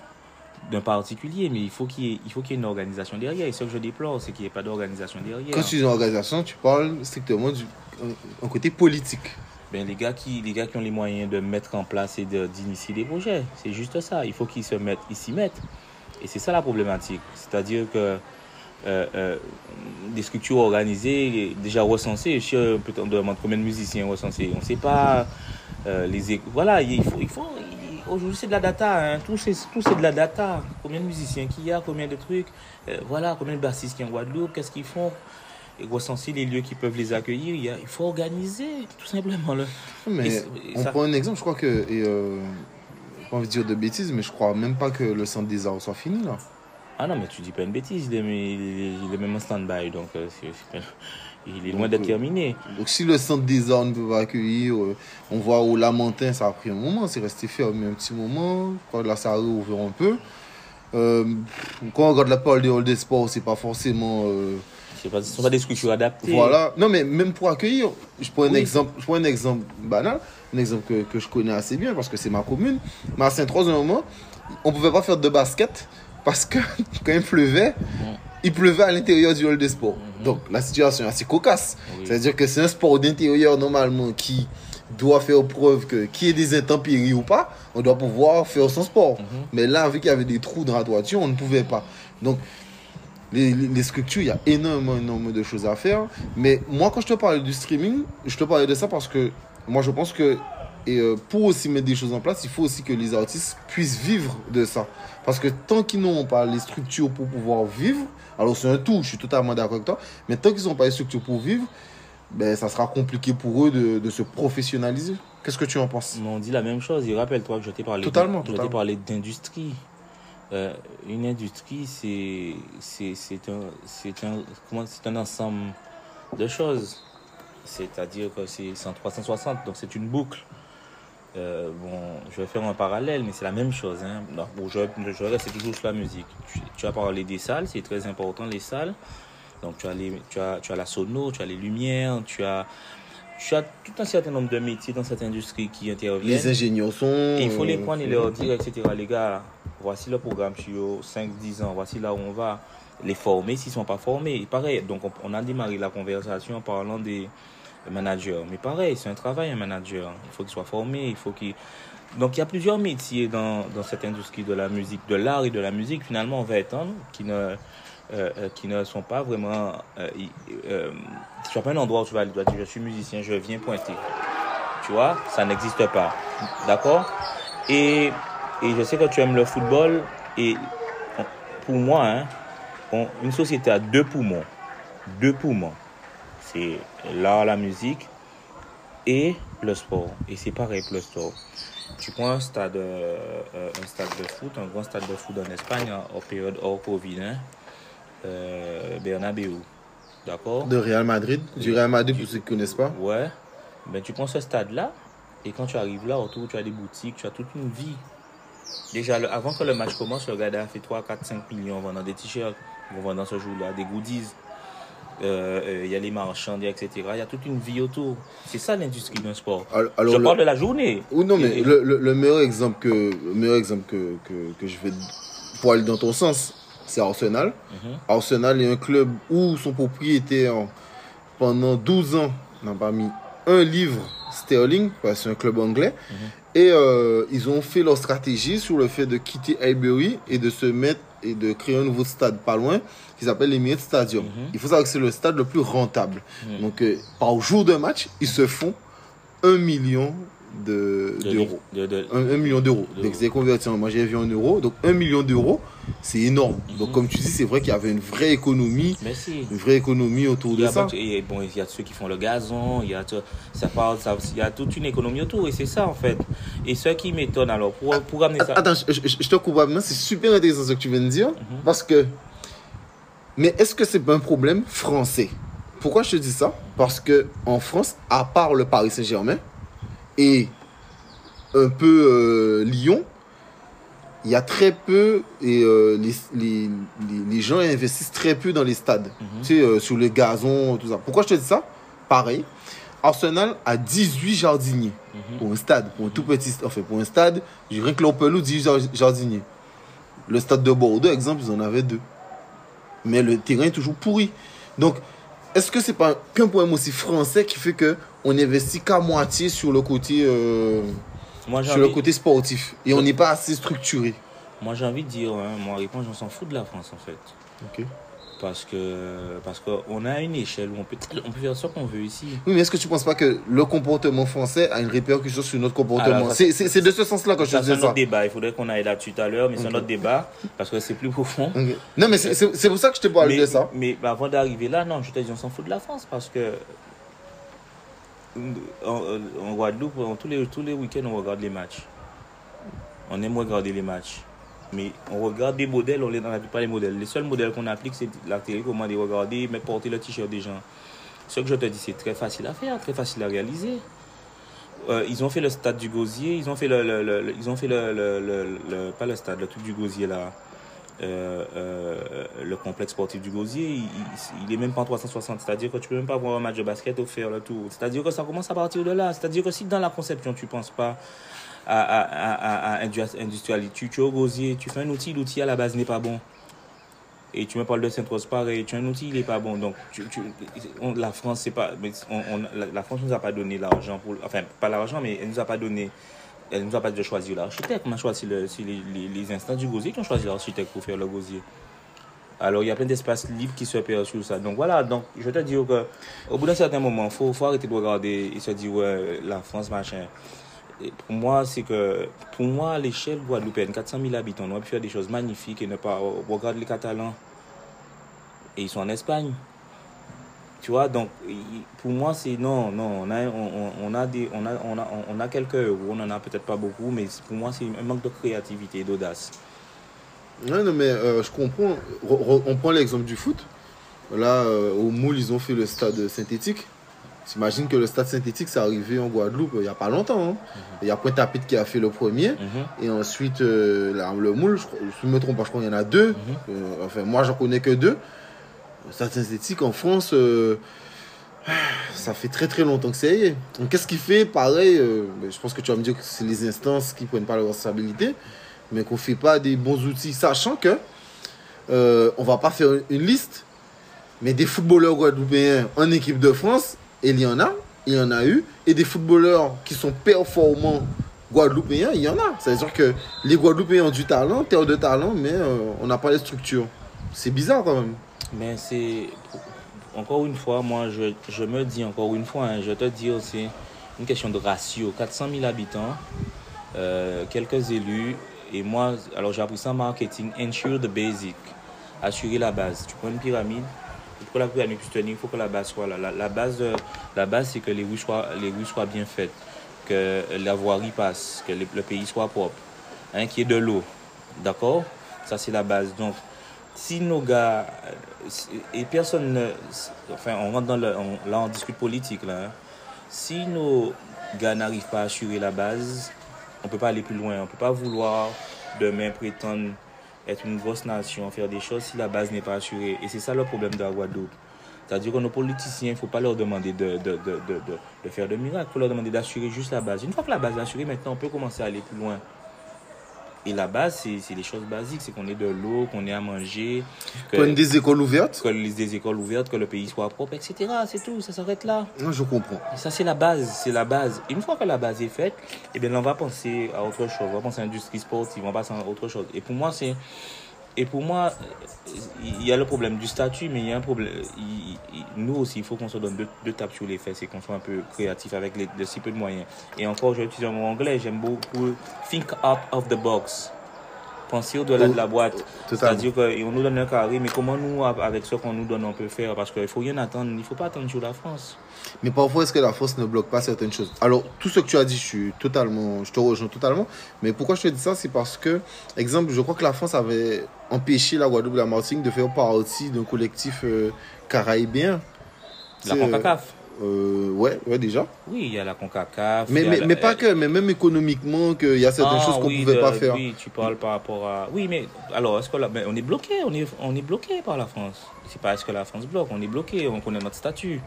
d'un particulier, mais il faut qu'il y, ait- il faut qu'il y ait une organisation derrière. Et ce que je déplore, c'est qu'il n'y ait pas d'organisation derrière. Quand tu dis une organisation, tu parles strictement du un, un côté politique. Ben, les, gars qui, les gars qui ont les moyens de mettre en place et d'initier des projets, c'est juste ça. Il faut qu'ils se mettent, ils s'y mettent. Et c'est ça la problématique. C'est-à-dire que euh, euh, des structures organisées, déjà recensées, je sais, peut-être on demande combien de musiciens recensés, on ne sait pas. Euh, les, voilà, il faut, il faut, aujourd'hui c'est de la data, hein. tout c'est de la data. Combien de musiciens qu'il y a, combien de trucs, voilà, combien de bassistes qu'il y a en Guadeloupe, qu'est-ce qu'ils font? Et recenser les lieux qui peuvent les accueillir. Il, y a- il faut organiser, tout simplement. Là. Mais Et c- et on ça- prend un exemple, je crois que. Et, euh, pas envie de dire de bêtises, mais je crois même pas que le centre des arts soit fini là. Ah non, mais tu dis pas une bêtise, il est, il est- même en stand-by, donc euh, il est loin d'être euh, terminé. Donc si le centre des arts ne peut pas accueillir, euh, on voit au Lamentin, ça a pris un moment, c'est resté fermé un petit moment. Là, ça a réouvert un peu. Euh, quand on regarde la parole des halls des sports, c'est pas forcément. Pas- Ce ne sont pas des structures adaptées. Voilà. Non, mais même pour accueillir, je prends un, Oui. exemple, je prends un exemple banal, un exemple que, que je connais assez bien parce que c'est ma commune. Mais à Saint-Trois, un moment, on pouvait pas faire de basket parce que quand il pleuvait, il pleuvait à l'intérieur du hall des sports. Mhm. Donc la situation est assez cocasse. Oui. C'est-à-dire que c'est un sport d'intérieur normalement qui doit faire preuve que qu'il y ait des intempéries ou pas, on doit pouvoir faire son sport. Mhm. Mais là, vu qu'il y avait des trous dans la toiture, on ne pouvait pas. Donc, les, structures, il y a énormément, énormément de choses à faire. Mais moi, quand je te parlais du streaming, je te parlais de ça parce que moi, je pense que et euh, pour aussi mettre des choses en place, il faut aussi que les artistes puissent vivre de ça. Parce que tant qu'ils n'ont pas les structures pour pouvoir vivre, alors c'est un tout, je suis totalement d'accord avec toi, mais tant qu'ils n'ont pas les structures pour vivre, ben, ça sera compliqué pour eux de, de se professionnaliser. Qu'est-ce que tu en penses? Mais on dit la même chose. Et rappelle-toi que je t'ai parlé, Totalement, je totalement. parlé d'industrie. Euh, une industrie, c'est un c'est un comment un ensemble de choses. C'est-à-dire que c'est c'est en 360, donc c'est une boucle. Euh, bon, je vais faire un parallèle, mais c'est la même chose. Hein. Bon, je, je reste toujours sur la musique. Tu, tu as parlé des salles, c'est très important les salles. Donc tu as, les, tu, as, tu as la sono, tu as les lumières, tu as, tu as tout un certain nombre de métiers dans cette industrie qui interviennent. Les ingénieurs sont. Et il faut les euh, prendre et leur dire, etc. Les gars, voici le programme sur 5-10 ans, voici là où on va. Les former s'ils ne sont pas formés. Pareil, donc on, a démarré la conversation en parlant des managers. Mais pareil, c'est un travail, un manager. Il faut qu'il soit formé, il faut. Donc il y a plusieurs métiers dans, cette industrie de la musique, de l'art et de la musique, finalement, on va étendre, qui ne, euh, euh, qui ne sont pas vraiment... Euh, euh, pas un endroit où tu vas aller, tu dire, je suis musicien, je viens pointer. Tu vois, ça n'existe pas. D'accord? Et, et je sais que tu aimes le football. Et pour moi, hein, on- une société a deux poumons. Deux poumons. C'est l'art, la musique et le sport. Et c'est pareil pour le sport. Tu prends un stade, euh, euh, un stade de foot, un grand stade de foot en Espagne, en, en période hors Covid, hein, euh, Bernabeu. D'accord? De Real Madrid. Du Real Madrid, pour ceux qui ne connaissent pas. Ouais. Ben, tu prends ce stade-là, et quand tu arrives là, autour, tu as des boutiques, tu as toute une vie. Déjà, le- avant que le match commence, le gars a fait 3, 4, 5 millions en vendant des t-shirts, en vendant ce jour-là, des goodies. Euh, euh, Il y a les marchands, etc. Il y a toute une vie autour. C'est ça l'industrie d'un sport. Alors, alors, Je le- parle de la journée. Ou non, mais Et- le, le, le meilleur exemple que, le meilleur exemple que, que, que je vais pour aller dans ton sens, c'est Arsenal. Mhm. Arsenal est un club où son propriétaire, pendant 12 ans, n'a pas mis un livre sterling, c'est un club anglais. Mhm. Et euh, ils ont fait leur stratégie sur le fait de quitter Highbury et de se mettre et de créer un nouveau stade pas loin qui s'appelle l'Emirates Stadium. Mhm. Il faut savoir que c'est le stade le plus rentable. Mhm. Donc, euh, par jour de match, ils se font 1 million de- De- d'euros. de- de- 1, million d'euros. Donc c'est converti en, moi j'ai vu en euros. Donc 1 million d'euros, c'est énorme. Donc Mhm. comme tu dis, c'est vrai qu'il y avait une vraie économie, une vraie économie autour de a, ça. et bon, il y a ceux qui font le gazon, il y a, ça parle, ça, il y a toute une économie autour, et c'est ça en fait. Et ce qui m'étonne, alors, pour, pour amener ça. Attends, je, je- je te coupe maintenant, c'est super intéressant ce que tu viens de dire. Mhm. Parce que. Mais est-ce que c'est pas un problème français? Pourquoi je te dis ça? Parce que en France, à part le Paris Saint-Germain et un peu euh, Lyon, il y a très peu et euh, les, les, les, les gens investissent très peu dans les stades. Mhm. Tu sais, euh, sur le gazon, tout ça. Pourquoi je te dis ça? Pareil. Arsenal a 18 jardiniers Mhm. pour un stade, pour un tout petit stade. Enfin, pour un stade, je dirais que l'Ompelou 18 jar- jardiniers. Le stade de Bordeaux, exemple, ils en avaient deux. Mais le terrain est toujours pourri. Donc, est-ce que c'est pas qu'un problème aussi français qui fait que on investit qu'à moitié sur le côté, euh, Moi, sur le côté sportif et on n'est pas assez structuré moi, j'ai envie de dire, hein, moi, réponse, j'en s'en fous de la France en fait. Ok. Parce que parce qu'on a une échelle où on peut, on peut faire ce qu'on veut ici. Oui, mais est-ce que tu penses pas que le comportement français a une répercussion sur notre comportement? Ça, C'est c'est- c'est de ce sens-là que je te Ça, c'est dis un autre ça. débat. Il faudrait qu'on aille là-dessus tout à l'heure, mais c'est Ok. un autre débat parce que c'est plus profond. Non, mais c'est- c'est c'est pour ça que je te parle de ça. mais avant d'arriver là, non, je te dis, on s'en fout de la France parce que en, Guadeloupe, tous les, tous les week-ends, on regarde les matchs. On aime regarder les matchs. Mais on regarde des modèles, on n'applique pas les modèles. Les seuls modèles qu'on applique, c'est la comment les regarder, mais porter le t-shirt des gens. Ce que je te dis, c'est très facile à faire, très facile à réaliser. Euh, ils ont fait le stade du Gosier, ils ont fait le, le- le- ils ont fait le- le- pas le stade, le truc du Gosier là, euh, euh, le complexe sportif du Gosier, il, il, il est même pas en 360, c'est-à-dire que tu peux même pas voir un match de basket ou faire le tour. C'est-à-dire que ça commence à partir de là. C'est-à-dire que si dans la conception tu penses pas à, à, à, à, à industri- industrialité, tu, tu es au Gosier, tu fais un outil, l'outil à la base n'est pas bon. Et tu me parles de Saint-Rose pareil, tu as un outil, il n'est pas bon. Donc, la France, c'est pas, la, la France nous a pas donné l'argent pour, enfin, pas l'argent, mais elle nous a pas donné, elle nous a pas de choisir l'architecte. On a choisi les, les, instances du gosier qui ont choisi l'architecte pour faire le gosier. Alors, il y a plein d'espaces libres qui se perdent sur ça. Donc, voilà. Donc, je te dis que, au bout d'un certain moment, faut, faut arrêter de regarder et se dire, ouais, la France, machin. Pour moi, c'est que, pour moi, à l'échelle guadeloupéenne, 400 000 habitants, on aurait pu faire des choses magnifiques et ne pas regarder les Catalans. Et ils sont en Espagne. Tu vois, donc, pour moi, c'est non, non, on a, on, a, des, on a, on a, on a quelques euros, on en a peut-être pas beaucoup, mais pour moi, c'est un manque de créativité et d'audace. Ouais, non, mais euh, je comprends. Re- re- on prend l'exemple du foot. Là, euh, au Moule, ils ont fait le stade synthétique. T'imagines que le stade synthétique, c'est arrivé en Guadeloupe il n'y a pas longtemps. hein. Il y a Pointe-à-Pitre qui a fait le premier. Mhm. Et ensuite, euh, là, le Moule, je, je me trompe pas, je crois qu'il y en a deux. Mhm. Enfin, moi, j'en connais que deux. Synthétique en France, euh, ça fait très très longtemps que c'est. est. Donc, qu'est-ce qui fait Pareil, euh, ben, je pense que tu vas me dire que c'est les instances qui prennent pas leurs responsabilités, mais qu'on fait pas des bons outils, sachant que euh, on va pas faire une liste, mais des footballeurs guadeloupéens en équipe de France, il y en a, il y en a eu, et des footballeurs qui sont performants guadeloupéens, il y en a. C'est-à-dire que les Guadeloupéens ont du talent, terre de talent, mais euh, on n'a pas les structures. C'est bizarre quand même. Mais c'est. Encore une fois, moi, je, je me dis encore une fois, hein, je te dis c'est une question de ratio. 400 000 habitants, euh, quelques élus, et moi, alors j'ai appris ça en marketing, ensure the basic, assurer la base. Tu prends une pyramide, pour la pyramide puisse tenir, il faut que la base soit là. La, la base, euh, la base c'est que les rues, soient, les rues soient bien faites, que la voirie passe, que le, pays soit propre, hein, qu'il y ait de l'eau. D'accord? Ça, c'est la base. Donc, si nos gars et personne ne enfin on rentre dans le là on discute politique là hein. si nos gars n'arrivent pas à assurer la base on peut pas aller plus loin on peut pas vouloir demain prétendre être une grosse nation faire des choses si la base n'est pas assurée et c'est ça le problème de la Guadeloupe c'est-à-dire que nos politiciens, il ne faut pas leur demander de, de, de, de, de- de faire de miracles, il faut leur demander d'assurer juste la base. Une fois que la base est assurée, maintenant on peut commencer à aller plus loin. Et la base, c'est les choses basiques, c'est qu'on ait de l'eau, qu'on ait à manger, Qu'on ait des écoles ouvertes, que les des écoles ouvertes, que le pays soit propre, etc. C'est tout, ça s'arrête là. moi je comprends. Et ça, c'est la base, c'est la base. Et une fois que la base est faite, eh bien, on va penser à autre chose, on va penser à l'industrie sportive, on va passer à autre chose. Et pour moi, c'est et pour moi, il y a le problème du statut, mais il y a un problème. nous aussi, il faut qu'on se donne deux, deux tapes sur les fesses et qu'on soit un peu créatif avec de si peu de moyens. Et encore, je utilise un mot anglais, j'aime beaucoup think out of the box. Penser au-delà de la boîte. Totalement. C'est-à-dire qu'on nous donne un carré, mais comment nous, avec ce qu'on nous donne, on peut faire? Parce qu'il ne faut rien attendre, il ne faut pas attendre sur la France. Mais parfois, est-ce que la force ne bloque pas certaines choses? Alors, tout ce que tu as dit, je suis totalement, je te rejoins totalement. Mais pourquoi je te dis ça? C'est parce que, exemple, je crois que la France avait empêché la Guadeloupe et la Martinique de faire partie d'un collectif euh, caraïbien. La CONCACAF. Euh, ouais, ouais, déjà. Oui, il y a la CONCACAF. Mais, mais, la- mais pas que, mais même économiquement, qu'il y a certaines Ah, choses qu'on ne oui, pouvait de- pas faire. Oui, tu parles par rapport à. Oui, mais alors, est-ce que là, mais on est bloqué on est, on est bloqué par la France. C'est pas est-ce que la France bloque, on est bloqué, on connaît notre statut.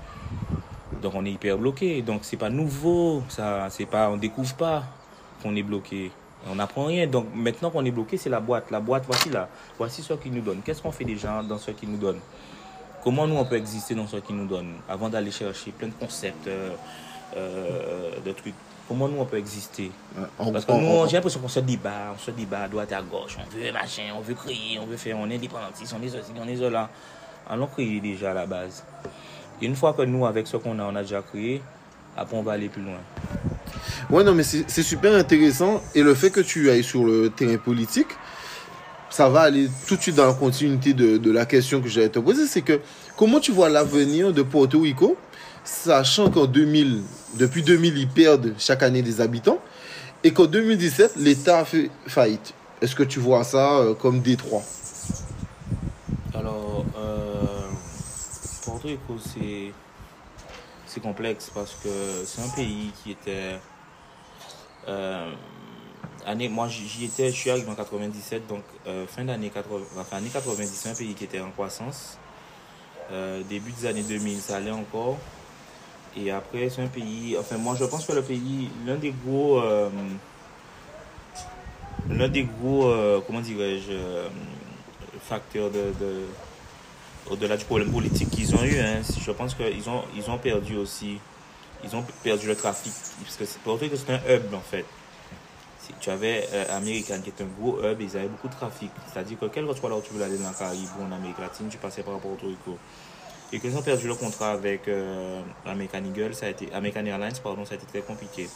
Donc on est hyper bloqué. Donc c'est pas nouveau, ça, c'est pas, on découvre pas qu'on est bloqué. On n'apprend rien. Donc maintenant qu'on est bloqué, c'est la boîte. La boîte, voici là. Voici ce qu'ils nous donnent. Qu'est-ce qu'on fait déjà dans ce qu'ils nous donnent? Comment nous on peut exister dans ce qu'ils nous donnent avant d'aller chercher plein de concepts, euh, euh, de trucs. Comment nous on peut exister? En- parce que en- nous, j'ai l'impression qu'on se débat, on se débat à droite et à gauche. On veut machin, on veut crier, on veut faire, on est indépendantiste, on est ceci, on est cela. Allons crier déjà à la base. Et une fois que nous, avec ce qu'on a, on a déjà créé, après on va aller plus loin. Ouais, non, mais c'est c'est super intéressant. Et le fait que tu ailles sur le terrain politique, ça va aller tout de suite dans la continuité de, la question que j'allais te poser. C'est que comment tu vois l'avenir de Porto Rico, sachant qu'en 2000, depuis 2000, ils perdent chaque année des habitants, et qu'en 2017, l'État a fait faillite. Est-ce que tu vois ça euh, comme Détroit? Alors, euh, Porto Rico, c'est c'est complexe parce que c'est un pays qui était. euh, année, moi, j'y étais, je suis arrivé en 97, donc euh, fin d'année 80, enfin, année 90, c'est un pays qui était en croissance. Euh, début des années 2000, ça allait encore. Et après, c'est un pays. Enfin, moi, je pense que le pays, l'un des gros. euh, l'un des gros. comment dirais-je. facteurs de au-delà du problème politique qu'ils ont eu, hein, je pense qu'ils ont, ils ont perdu aussi. Ils ont perdu le trafic. Parce que c'est pour que c'est un hub, en fait. Tu avais euh, American qui est un gros hub, ils avaient beaucoup de trafic. C'est-à-dire que quel que soit là où tu veux aller dans la Caraïbe ou en Amérique latine, tu passais par Porto Rico. Et qu'ils ont perdu le contrat avec euh, American Eagle, ça a été, American Airlines, pardon, ça a été très compliqué.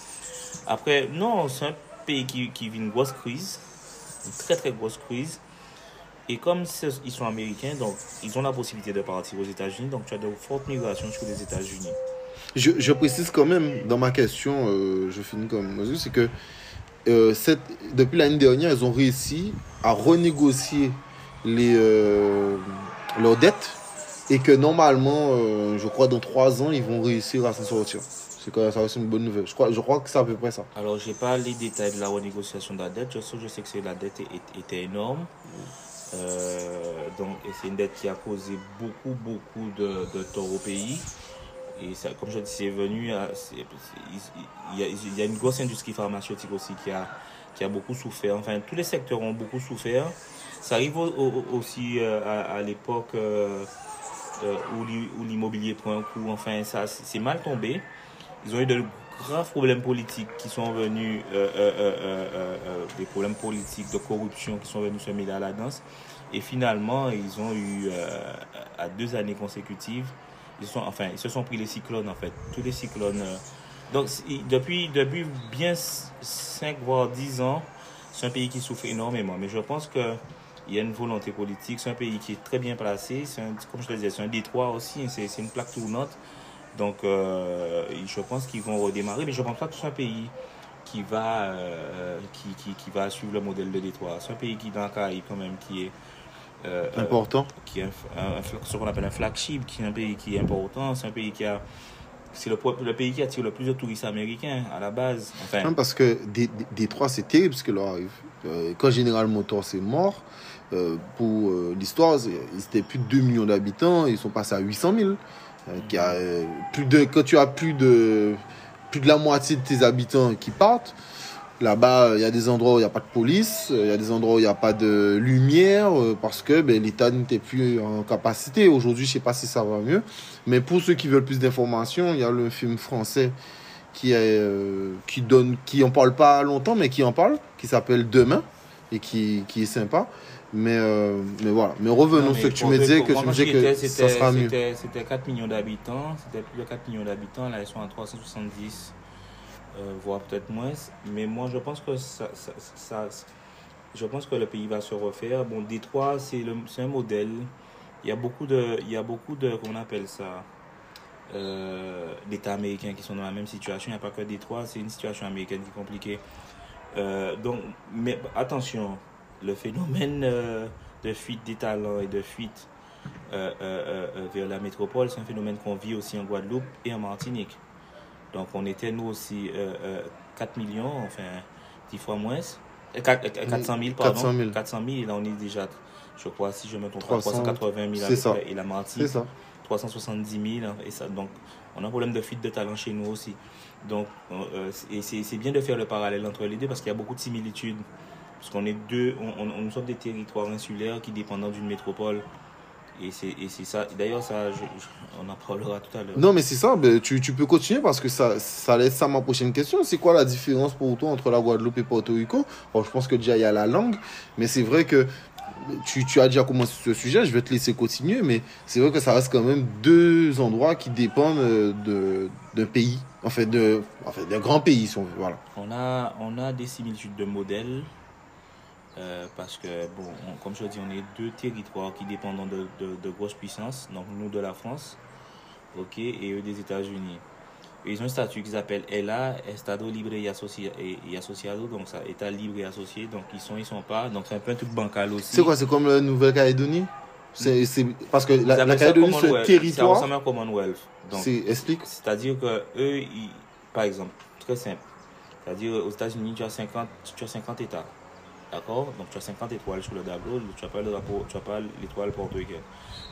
Après, non, c'est un pays qui, vit une grosse crise, une très très grosse crise. Et comme ils sont américains, donc ils ont la possibilité de partir aux États-Unis, donc tu as de fortes migrations sur les États-Unis. Je, précise quand même dans ma question, euh, je finis comme c'est que euh, depuis l'année dernière, ils ont réussi à renégocier les, euh, leurs dettes et que normalement, euh, je crois dans trois ans, ils vont réussir à s'en sortir. C'est quand même une bonne nouvelle. Je crois, je crois que c'est à peu près ça. Alors, j'ai pas les détails de la renégociation de la dette. Je sais, je sais que la dette était énorme. Donc, c'est une dette qui a causé beaucoup, beaucoup de, de tort au pays. Et comme je dis, c'est venu. c'est- Il y, a, une grosse industrie pharmaceutique aussi qui a, qui a beaucoup souffert. Enfin, tous les secteurs ont beaucoup souffert. Ça arrive au- au- aussi euh, à, l'époque euh, euh, où l'i- où l'immobilier prend un coup. Enfin, ça, c'est mal tombé. Ils ont eu de graves problèmes politiques qui sont venus, euh, euh, euh, euh, euh, euh, des problèmes politiques de corruption qui sont venus se mêler à la danse. Et finalement, ils ont eu, euh, à deux années consécutives, ils, enfin, ils se sont pris les cyclones, en fait. Tous les cyclones. euh. donc, depuis, depuis bien 5 voire 10 ans, c'est un pays qui souffre énormément. Mais je pense que il y a une volonté politique. C'est un pays qui est très bien placé. C'est comme je le disais, c'est un détroit aussi. C'est une plaque tournante. Donc, euh, je pense qu'ils vont redémarrer. Mais je pense pas que c'est un pays qui va, euh, qui, qui, va suivre le modèle de Détroit. C'est un pays qui, dans la Caraïbe, quand même, qui est. euh, euh, Important. qui est un, ce qu'on appelle un flagship, qui est un pays qui est important. C'est un pays qui a. C'est le, pays qui attire le plus de touristes américains à la base. Enfin, Non, parce que Dé- Dé- Détroit, c'est terrible ce qui leur arrive. Euh, quand General Motors est mort, euh, pour euh, l'histoire, étaient plus de 2 millions d'habitants, ils sont passés à 800 000. Euh, qui a, euh, plus de, quand tu as plus de, plus de la moitié de tes habitants qui partent, là-bas, il y a des endroits où il n'y a pas de police, euh, il y a des endroits où il n'y a pas de lumière, euh, parce que ben, l'État n'était plus en capacité. Aujourd'hui, je ne sais pas si ça va mieux. Mais pour ceux qui veulent plus d'informations, il y a le film français qui, est, euh, qui donne, qui en parle pas longtemps, mais qui en parle, qui s'appelle Demain et qui, qui est sympa. Mais, euh, mais voilà. Mais revenons Non, ce que tu me disais, que tu me disais que ça sera mieux. C'était 4 millions d'habitants, c'était plus de 4 millions d'habitants, là ils sont à 370, euh, voire peut-être moins. Mais moi je pense que ça, je pense que le pays va se refaire. Bon, Détroit, c'est un modèle. Il y a beaucoup de, il y a beaucoup de, appelle ça, euh, d'États américains qui sont dans la même situation. Il n'y a pas que Détroit, c'est une situation américaine qui est compliquée. Euh, donc, mais attention, le phénomène de fuite des talents et de fuite vers la métropole, c'est un phénomène qu'on vit aussi en Guadeloupe et en Martinique. Donc, on était nous aussi euh, euh, 4 millions, enfin 10 fois moins. Euh, quatre- euh, 400 000, pardon. 400 000. 400 000, et là on est déjà, je crois, si je me trompe pas, 300, 380 000 à c'est ça. et la C'est Martinique, ça. 370 000. hein, Et ça, donc, on a un problème de fuite de talent chez nous aussi. Donc, euh, euh, et c'est c'est bien de faire le parallèle entre les deux parce qu'il y a beaucoup de similitudes. Parce qu'on est deux, on, on, nous sommes des territoires insulaires qui dépendent d'une métropole. Et c'est ça. D'ailleurs, ça, je- je- on en parlera tout à l'heure. Non, mais c'est ça, tu, tu peux continuer parce que ça, ça laisse à ma prochaine question. C'est quoi la différence pour toi entre la Guadeloupe et Porto Rico? Bon, Je pense que déjà il y a la langue, mais c'est vrai que tu, tu as déjà commencé ce sujet, je vais te laisser continuer, mais c'est vrai que ça reste quand même deux endroits qui dépendent euh, de- d'un pays, en fait, de, en fait, d'un grand pays, si on veut. Voilà. On a, on a des similitudes de modèles. Euh, parce que, bon, on- comme je dis, on est deux territoires qui dépendent de, de, de grosses puissances. Donc, nous de la France, ok, et eux des États-Unis. Ils ont un statut qu'ils appellent ELA, Estado Libre y, Associ- et- donc ça, État libre et associé. Donc, ils sont, ils sont pas. Donc, c'est un peu un truc bancal aussi. C'est quoi C'est comme la Nouvelle-Calédonie? C'est, c'est, Parce que la, la Calédonie, c'est un Commonwealth. Ça territoire. ressemble à Commonwealth. Donc, explique. C'est-à-dire que eux, ils- par exemple, très simple. C'est-à-dire aux États-Unis, tu as 50, tu as 50 États. D'accord? Donc tu as 50 étoiles sur le tableau, tu n'as pas le drapeau, tu as pas l'étoile portoricaine.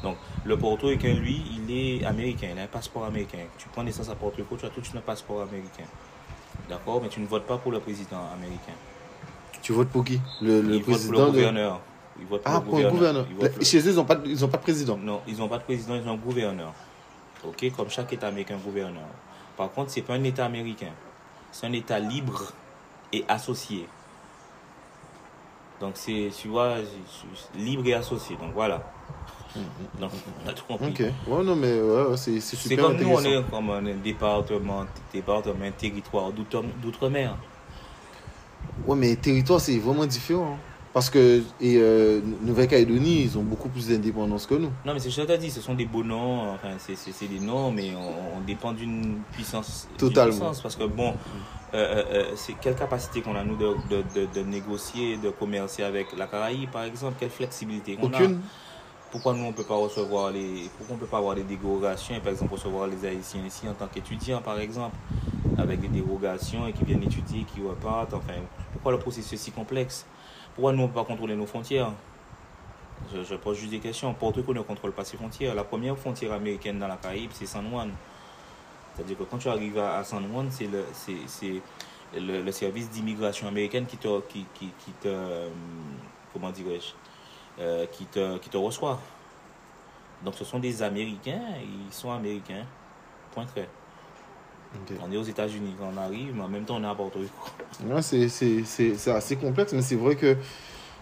Donc le portoricain, lui, il est américain, il a un passeport américain. Tu prends naissance à Porto Rico, tu as tout de suite un passeport américain. D'accord? Mais tu ne votes pas pour le président américain. Tu votes pour qui? Le, le ils votent pour président le de- gouverneur. Ils votent pour Ah, le pour le gouverneur. Ils votent pour- Chez eux, ils n'ont pas, ils ont pas de président. non, ils n'ont pas de président, ils ont un gouverneur. Ok, comme chaque État américain, un gouverneur. Par contre, c'est pas un État américain. C'est un État libre et associé. Donc, c'est, tu vois, c'est- c'est libre et associé. Donc, voilà. Donc, on a tout compris. Ok. Ouais, non, mais ouais, c'est, c'est C'est super comme nous, on est comme un département, département, un territoire d'outre- d'outre-mer. Ouais, mais territoire, c'est vraiment différent. Parce que et, euh, Nouvelle-Calédonie, ils ont beaucoup plus d'indépendance que nous. Non, mais c'est ce que je t'ai dit, ce sont des beaux noms, enfin, c'est, des noms, mais on, on dépend d'une puissance. Totalement. puissance, parce que bon, euh, euh, c'est quelle capacité qu'on a, nous, de, de, de, de négocier, de commercer avec la Caraïbe, par exemple, quelle flexibilité qu'on a? Aucune. Pourquoi nous, on peut pas recevoir les. Pourquoi on peut pas avoir des dérogations, et par exemple, recevoir les Haïtiens ici en tant qu'étudiants, par exemple, avec des dérogations et qui viennent étudier, qui repartent, enfin, pourquoi le processus est si complexe? Pourquoi nous, ne peut pas contrôler nos frontières? Je, pose juste des questions. Porto Rico ne contrôle pas ses frontières. La première frontière américaine dans la Caraïbe, c'est San Juan. C'est-à-dire que quand tu arrives à, San Juan, c'est le, service d'immigration américaine qui te, euh, comment euh, qui te, qui te reçoit. Donc ce sont des Américains, ils sont Américains. Point très. On est aux États-Unis quand on arrive, mais en même temps on est à Porto Rico. C'est, assez complexe, mais c'est vrai que,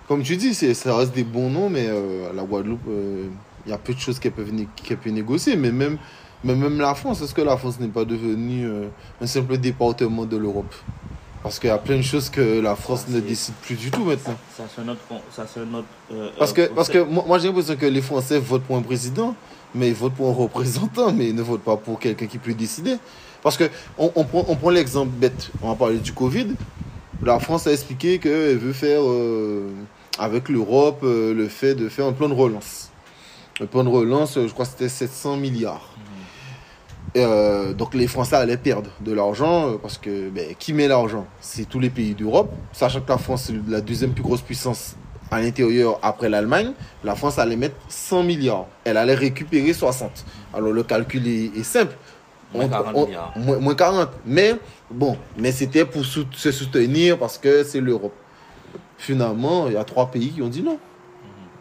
comme tu dis, ça reste des bons noms, mais euh, à la Guadeloupe, euh, il y a peu de choses qu'elle peut, qu'elle peut négocier. Mais même, mais même la France, est-ce que la France n'est pas devenue euh, un simple département de l'Europe? Parce qu'il y a plein de choses que la France Ça, ne décide plus du tout maintenant. Ça c'est notre, ça c'est notre. euh, Parce euh, que, parce que moi, moi, j'ai l'impression que les Français votent pour un président, mais ils votent pour un représentant, mais ils ne votent pas pour quelqu'un qui peut décider. Parce que on, prend, on prend l'exemple bête, on va parler du Covid. La France a expliqué qu'elle veut faire euh, avec l'Europe euh, le fait de faire un plan de relance. Le plan de relance, euh, je crois que c'était 700 milliards. Et, euh, donc les Français allaient perdre de l'argent parce que ben, qui met l'argent? C'est tous les pays d'Europe, sachant que la France est la deuxième plus grosse puissance à l'intérieur après l'Allemagne. La France allait mettre 100 milliards. Elle allait récupérer 60. Alors le calcul est, est simple. Moins On- 40 on- milliards. moins, moins 40. Mais bon, mais c'était pour sou- se soutenir parce que c'est l'Europe. Finalement, il y a trois pays qui ont dit non.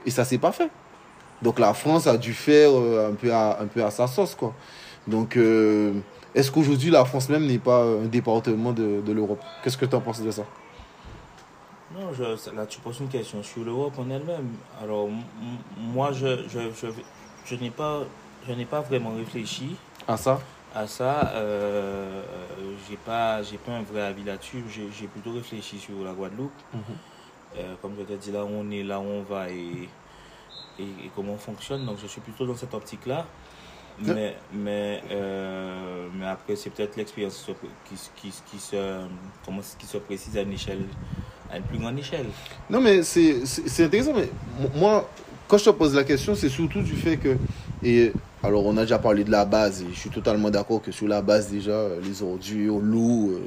Et ça s'est pas fait. Donc la France a dû faire euh, un, peu à, un peu à sa sauce. Quoi. Donc euh, est-ce qu'aujourd'hui la France même n'est pas un département de, de l'Europe? Qu'est-ce que tu en penses de ça? Non, je, là tu poses une question sur l'Europe en elle-même. Alors moi, je, je, je, je n'ai pas, je n'ai pas vraiment réfléchi À ça? À ça. Euh, j'ai pas, j'ai pas un vrai avis là-dessus. J'ai, plutôt réfléchi sur la Guadeloupe. Euh, comme je te dis, là où on est, là où on va et, et, et comment on fonctionne. Donc je suis plutôt dans cette optique-là. Mais, mais, euh, mais après, c'est peut-être l'expérience qui, se- qui, se, comment, qui se précise à une échelle, à une plus grande échelle. Non, mais c'est intéressant. Mais moi, quand je te pose la question, c'est surtout du fait que. Et alors, on a déjà parlé de la base, et je suis totalement d'accord que sur la base, déjà, euh, les ordures, l'eau, euh,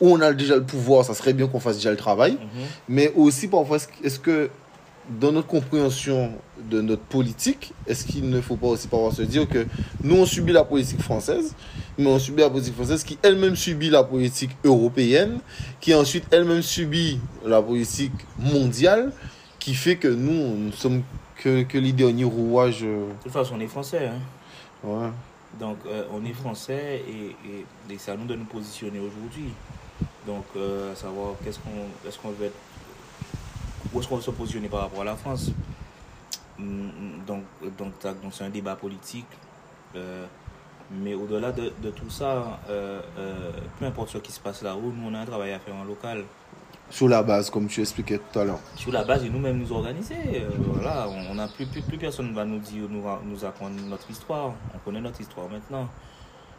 où on a déjà le pouvoir, ça serait bien qu'on fasse déjà le travail. Mhm. Mais aussi, parfois, est-ce que- dans notre compréhension de notre politique, est-ce qu'il ne faut pas aussi parfois se dire que nous, on subit la politique française, mais on subit la politique française qui elle-même subit la politique européenne, qui ensuite elle-même subit la politique mondiale, qui fait que nous, nous sommes que, que les derniers rouages. euh, De toute façon, on est français. Hein. ouais. Donc, euh, on est français et, et, et c'est à nous de nous positionner aujourd'hui. Donc, euh, à savoir qu'est-ce qu'on, est-ce qu'on veut être, où est-ce qu'on veut se positionner par rapport à la France. Mm, Donc, donc, tac, donc c'est un débat politique. Euh, mais au-delà de, de tout ça, peu importe ce qui se passe là-haut, nous on a un travail à faire en local. Sur la base, comme tu expliquais tout à l'heure. Sur la base et nous-mêmes nous organiser. Euh, voilà, on on a plus, plus, plus personne va nous dire, nous, nous apprendre notre histoire. On connaît notre histoire maintenant.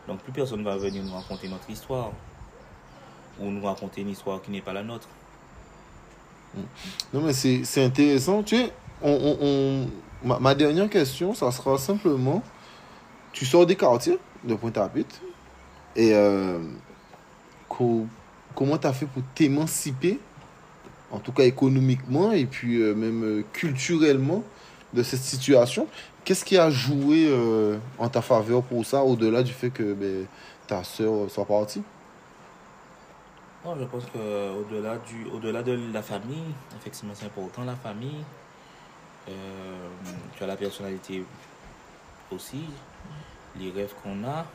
Donc plus personne va venir nous raconter notre histoire. Ou nous raconter une histoire qui n'est pas la nôtre. Non, mais c'est c'est intéressant. Tu sais, on, on- on- ma, ma dernière question, ça sera simplement tu sors des quartiers de Pointe-à-Pitre et euh, comment tu as fait pour t'émanciper, en tout cas économiquement et puis euh, même euh, culturellement, de cette situation? Qu'est-ce qui a joué euh, en ta faveur pour ça, au-delà du fait que ben, ta soeur soit partie? Moi, je pense que au-delà du, au-delà de la famille, effectivement, c'est important la famille. Tu as la personnalité aussi, les rêves qu'on a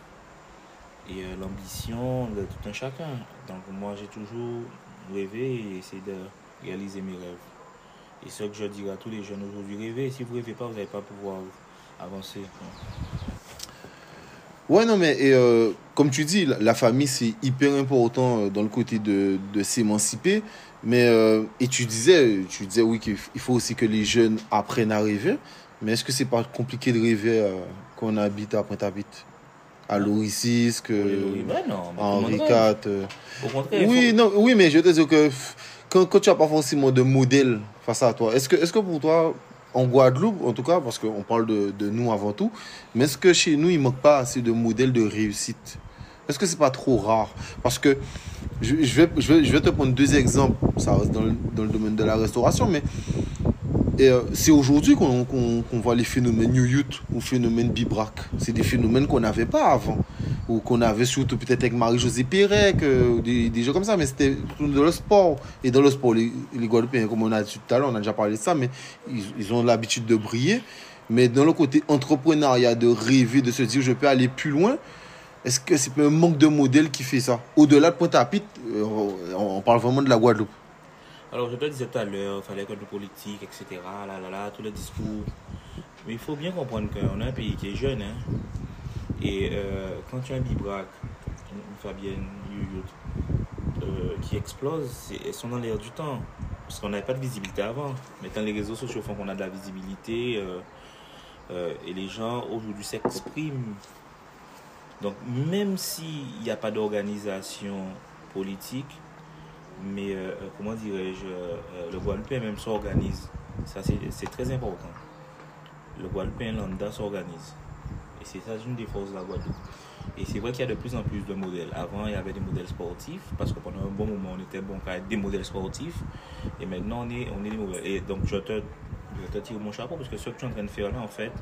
et euh, l'ambition de tout un chacun. Donc moi, j'ai toujours rêvé et essayé de réaliser mes rêves. Et ce que je dirais à tous les jeunes aujourd'hui, rêvez. Si vous rêvez pas, vous n'allez pas pouvoir avancer. Ouais, non, mais et, euh, comme tu dis, la, famille, c'est hyper important euh, dans le côté de, de s'émanciper. Mais, et tu disais, tu disais, oui, qu'il faut aussi que les jeunes apprennent à rêver. Mais est-ce que c'est pas compliqué de rêver quand on habite à Pointe-à-Pitre? À Loricis, que Oui, non, Henri IV euh. Au contraire, il Oui, faut- non, oui, mais je te dire que quand, quand tu n'as pas forcément de modèle face à toi, est-ce que, est que pour toi, en Guadeloupe, en tout cas, parce qu'on parle de, de nous avant tout, mais est-ce que chez nous, il ne manque pas assez de modèles de réussite? Est-ce que c'est pas trop rare? Parce que je, je vais, je, vais, je vais te prendre deux exemples, ça reste dans le, dans le domaine de la restauration, mais et, euh, c'est aujourd'hui qu'on voit les phénomènes New Youth ou phénomènes Bibrac. C'est des phénomènes qu'on n'avait pas avant. Ou qu'on avait surtout peut-être avec Marie-Josée Pérec, euh, des, des gens comme ça, mais c'était dans le sport. Et dans le sport, les, les Guadeloupéens, comme on a dit tout à l'heure, on a déjà parlé de ça, mais ils, ont l'habitude de briller. Mais dans le côté entrepreneuriat, de rêver, de se dire je peux aller plus loin, est-ce que c'est un manque de modèle qui fait ça? Au-delà de Pointe-à-Pitre, euh, on parle vraiment de la Guadeloupe. Alors, je te disais tout à l'heure, il fallait que le politique, etc., là, là, là, tous les discours. Mais il faut bien comprendre qu'on a un pays qui est jeune. Hein? Et euh, quand tu as un Bibrac, Fabienne, une Youyout, euh, qui explose, elles sont dans l'air du temps. Parce qu'on n'avait pas de visibilité avant. Maintenant, les réseaux sociaux font qu'on a de la visibilité. euh, et les gens aujourd'hui s'expriment. Donc, même s'il n'y a pas d'organisation politique, mais euh, euh, comment dirais-je, euh, le Guadeloupéen même s'organise. Ça, c'est très important. Le Guadeloupéen lambda s'organise. Et c'est ça une des forces de la Guadeloupe. Et c'est vrai qu'il y a de plus en plus de modèles. Avant, il y avait des modèles sportifs, parce que pendant un bon moment, on était bon être des modèles sportifs. Et maintenant, on est, on est des modèles. Et donc, je te, je te tire mon chapeau, parce que ce que tu es en train de faire là, en fait,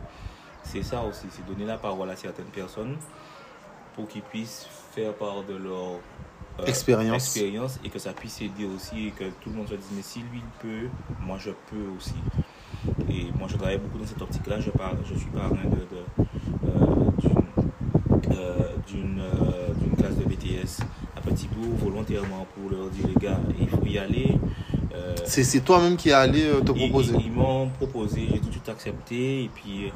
c'est ça aussi. C'est donner la parole à certaines personnes pour qu'ils puissent faire part de leur Expérience. expérience et que ça puisse aider aussi et que tout le monde se dise mais si lui il peut, moi je peux aussi. Et moi je travaille beaucoup dans cette optique-là, je, parle, je suis parrain de, de, euh, d'une, euh, d'une, euh, classe de BTS à Petit Bourg volontairement pour leur dire les gars il faut y aller, Euh, C'est toi-même qui es allé euh, te proposer. Ils, ils m'ont proposé, j'ai tout de suite accepté. Et puis, euh,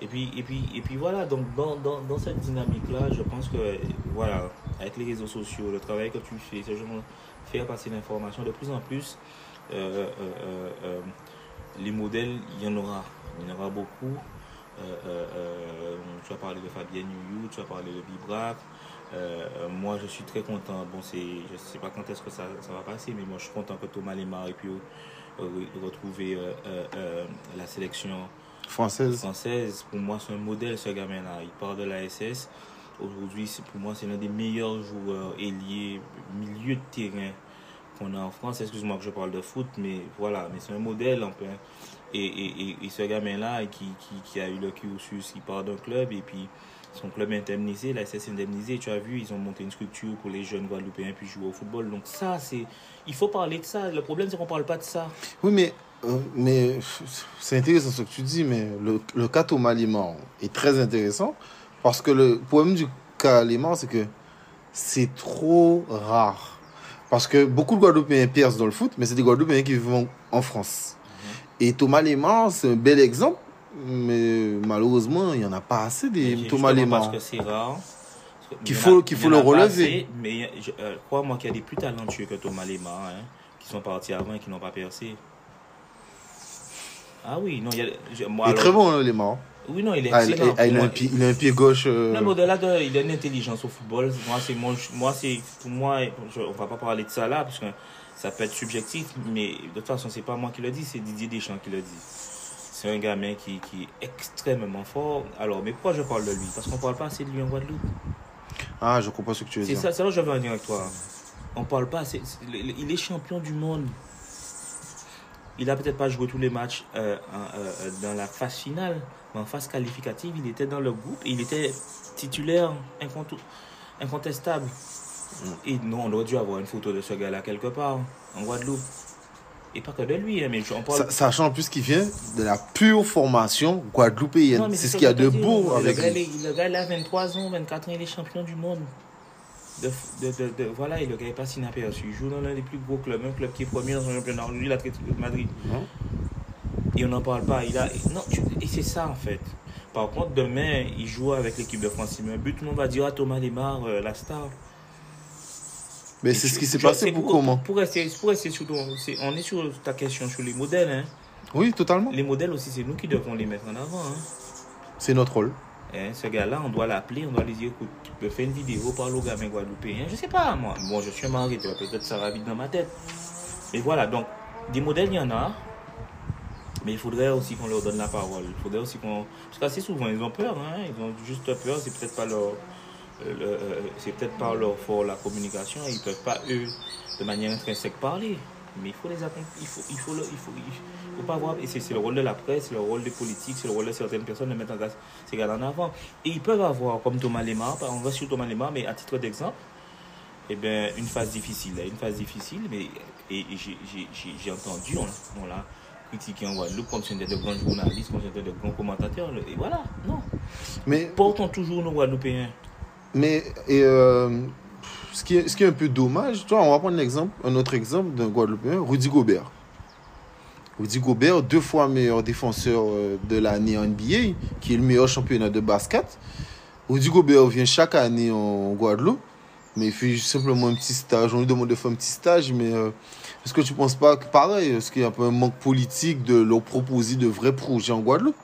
et puis, et puis, et puis voilà, donc dans, dans, dans cette dynamique-là, je pense que, voilà, avec les réseaux sociaux, le travail que tu fais, ces gens faire passer l'information de plus en plus, euh, euh, euh, les modèles, il y en aura. Il y en aura beaucoup. Tu as parlé de Fabienne Youyou, tu as parlé de Bibrac. Moi, je suis très content. Bon, c'est, je ne sais pas quand est-ce que ça, ça va passer, mais moi, je suis content que Thomas Lemar ait pu retrouver la sélection Française. française. Pour moi, c'est un modèle, ce gamin-là. Il part de la SS. Aujourd'hui, c'est, pour moi, c'est l'un des meilleurs joueurs ailiers, milieu de terrain qu'on a en France. Excuse-moi que je parle de foot, mais voilà, mais c'est un modèle un peu. hein. Et, et, et, et ce gamin-là qui, qui, qui a eu le cursus, qui part d'un club et puis son club est indemnisé, la SS est indemnisée. Tu as vu, ils ont monté une structure pour les jeunes Guadeloupéens puis jouer au football. Donc ça, c'est, il faut parler de ça. Le problème, c'est qu'on parle pas de ça. Oui, mais, mais c'est intéressant ce que tu dis, mais le, le cas Thomas Lemar est très intéressant parce que le problème du cas Lemar, c'est que c'est trop rare. Parce que beaucoup de Guadeloupéens percent dans le foot, mais c'est des Guadeloupéens qui vivent en, France. Et Thomas Lemar, c'est un bel exemple, mais malheureusement, il n'y en a pas assez des Thomas Lemar. Parce que c'est rare. Qu'il faut- qu'il faut le relever. assez, mais euh, crois-moi qu'il y a des plus talentueux que Thomas Lemar, hein, qui sont partis avant et qui n'ont pas percé. Ah oui, non, il y a. moi, Il est alors- très bon, hein. Oui, non, il est il, excellent. ah, il a Pour un moi, pied, il a un pied gauche. euh, Même au-delà de, il a une intelligence au football. Moi, c'est mon, moi, c'est pour moi, je, on va pas parler de ça là parce que ça peut être subjectif, mais de toute façon, c'est pas moi qui le dis, c'est Didier Deschamps qui le dit. C'est un gamin qui, qui est extrêmement fort. Alors, mais pourquoi je parle de lui? Parce qu'on parle pas assez de lui en Guadeloupe. Ah, je comprends ce que tu veux C'est dire. ça, c'est là que je veux en dire avec toi. On parle pas assez. c'est- Il est champion du monde. Il a peut-être pas joué tous les matchs euh, euh, euh, dans la phase finale, mais en phase qualificative, il était dans le groupe et il était titulaire incontestable. Et non, on aurait dû avoir une photo de ce gars-là quelque part, en Guadeloupe. Et pas que de lui, hein, mais on parle. Sa- Sachant en plus qu'il vient de la pure formation guadeloupéenne. C'est ce qu'il y a de beau le avec gars, lui. Le gars, il a 23 ans, 24 ans, il est champion du monde. De, de, de, de- voilà, et le gars est pas inaperçu. Il joue dans l'un des plus gros clubs, un club qui est premier dans son championnat aujourd'hui, l'Atlético de Madrid. Et on n'en parle pas. Il a, non, tu- et c'est ça en fait. Par contre, demain, il joue avec l'équipe de France. Il met un but, tout le monde va dire ah, Thomas Lemar, euh, la star. Mais c'est ce qui s'est passé pour pour, comment pour, rester, pour rester sur ton- on est sur ta question sur les modèles. Hein. Oui, totalement. Les modèles aussi, c'est nous qui devons les mettre en avant. Hein. C'est notre rôle. Hein, ce gars-là, on doit l'appeler, on doit lui dire, écoute, tu peux faire une vidéo, parle au gamin guadeloupéen. Je sais pas, moi. Bon, je suis un mari, peut-être ça va vite dans ma tête. Mais voilà, donc, des modèles, il y en a. Mais il faudrait aussi qu'on leur donne la parole. Il faudrait aussi qu'on. Parce qu'assez souvent, ils ont peur, hein. Ils ont juste peur, c'est peut-être pas leur. euh, le- euh, c'est peut-être pas leur fort la communication, ils peuvent pas, eux, de manière intrinsèque, parler. Mais il faut les accompagner, il faut, il faut, le- il faut, faut pas avoir. Et c'est le rôle de la presse, c'est le rôle des politiques, c'est le rôle de certaines personnes de mettre en place ces gars en avant. Et ils peuvent avoir, comme Thomas Lemar, on va sur Thomas Lemar, mais à titre d'exemple, eh ben, une phase difficile. Une phase difficile, mais et, et j'ai- entendu, on, on l'a critiqué en Guadeloupe comme si on était de grands journalistes, comme si on était de grands commentateurs. Et voilà, non. Mais, Portons toujours nos Guadeloupéens. mais et, euh, ce, qui est, ce qui est un peu dommage, tu vois, on va prendre un exemple, un autre exemple d'un Guadeloupéen, Rudy Gobert. Rudy Gobert, deux fois meilleur défenseur euh, de l'année en NBA, qui est le meilleur championnat de basket. Rudy Gobert vient chaque année en Guadeloupe, mais il fait simplement un petit stage. On lui demande de faire un petit stage, mais euh, est-ce que tu penses pas que pareil, est-ce qu'il y a un peu un manque politique de leur proposer de vrais projets en Guadeloupe?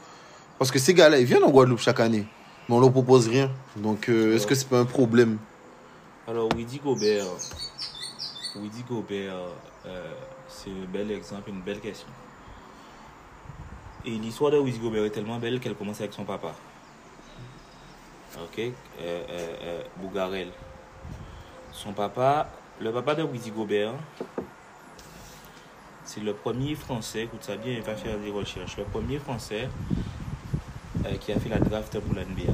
Parce que ces gars-là, ils viennent en Guadeloupe chaque année, mais on leur propose rien. Donc, euh, est-ce que c'est pas un problème? Alors, Rudy Gobert, Rudy Gobert, c'est un bel exemple, une belle question. Et l'histoire de Rudy Gobert est tellement belle qu'elle commence avec son papa. Ok, euh, euh, euh, Bougarel. Son papa, le papa de Rudy Gobert, c'est le premier Français, écoute ça bien, il va faire des recherches, le premier Français qui a fait la draft pour la NBA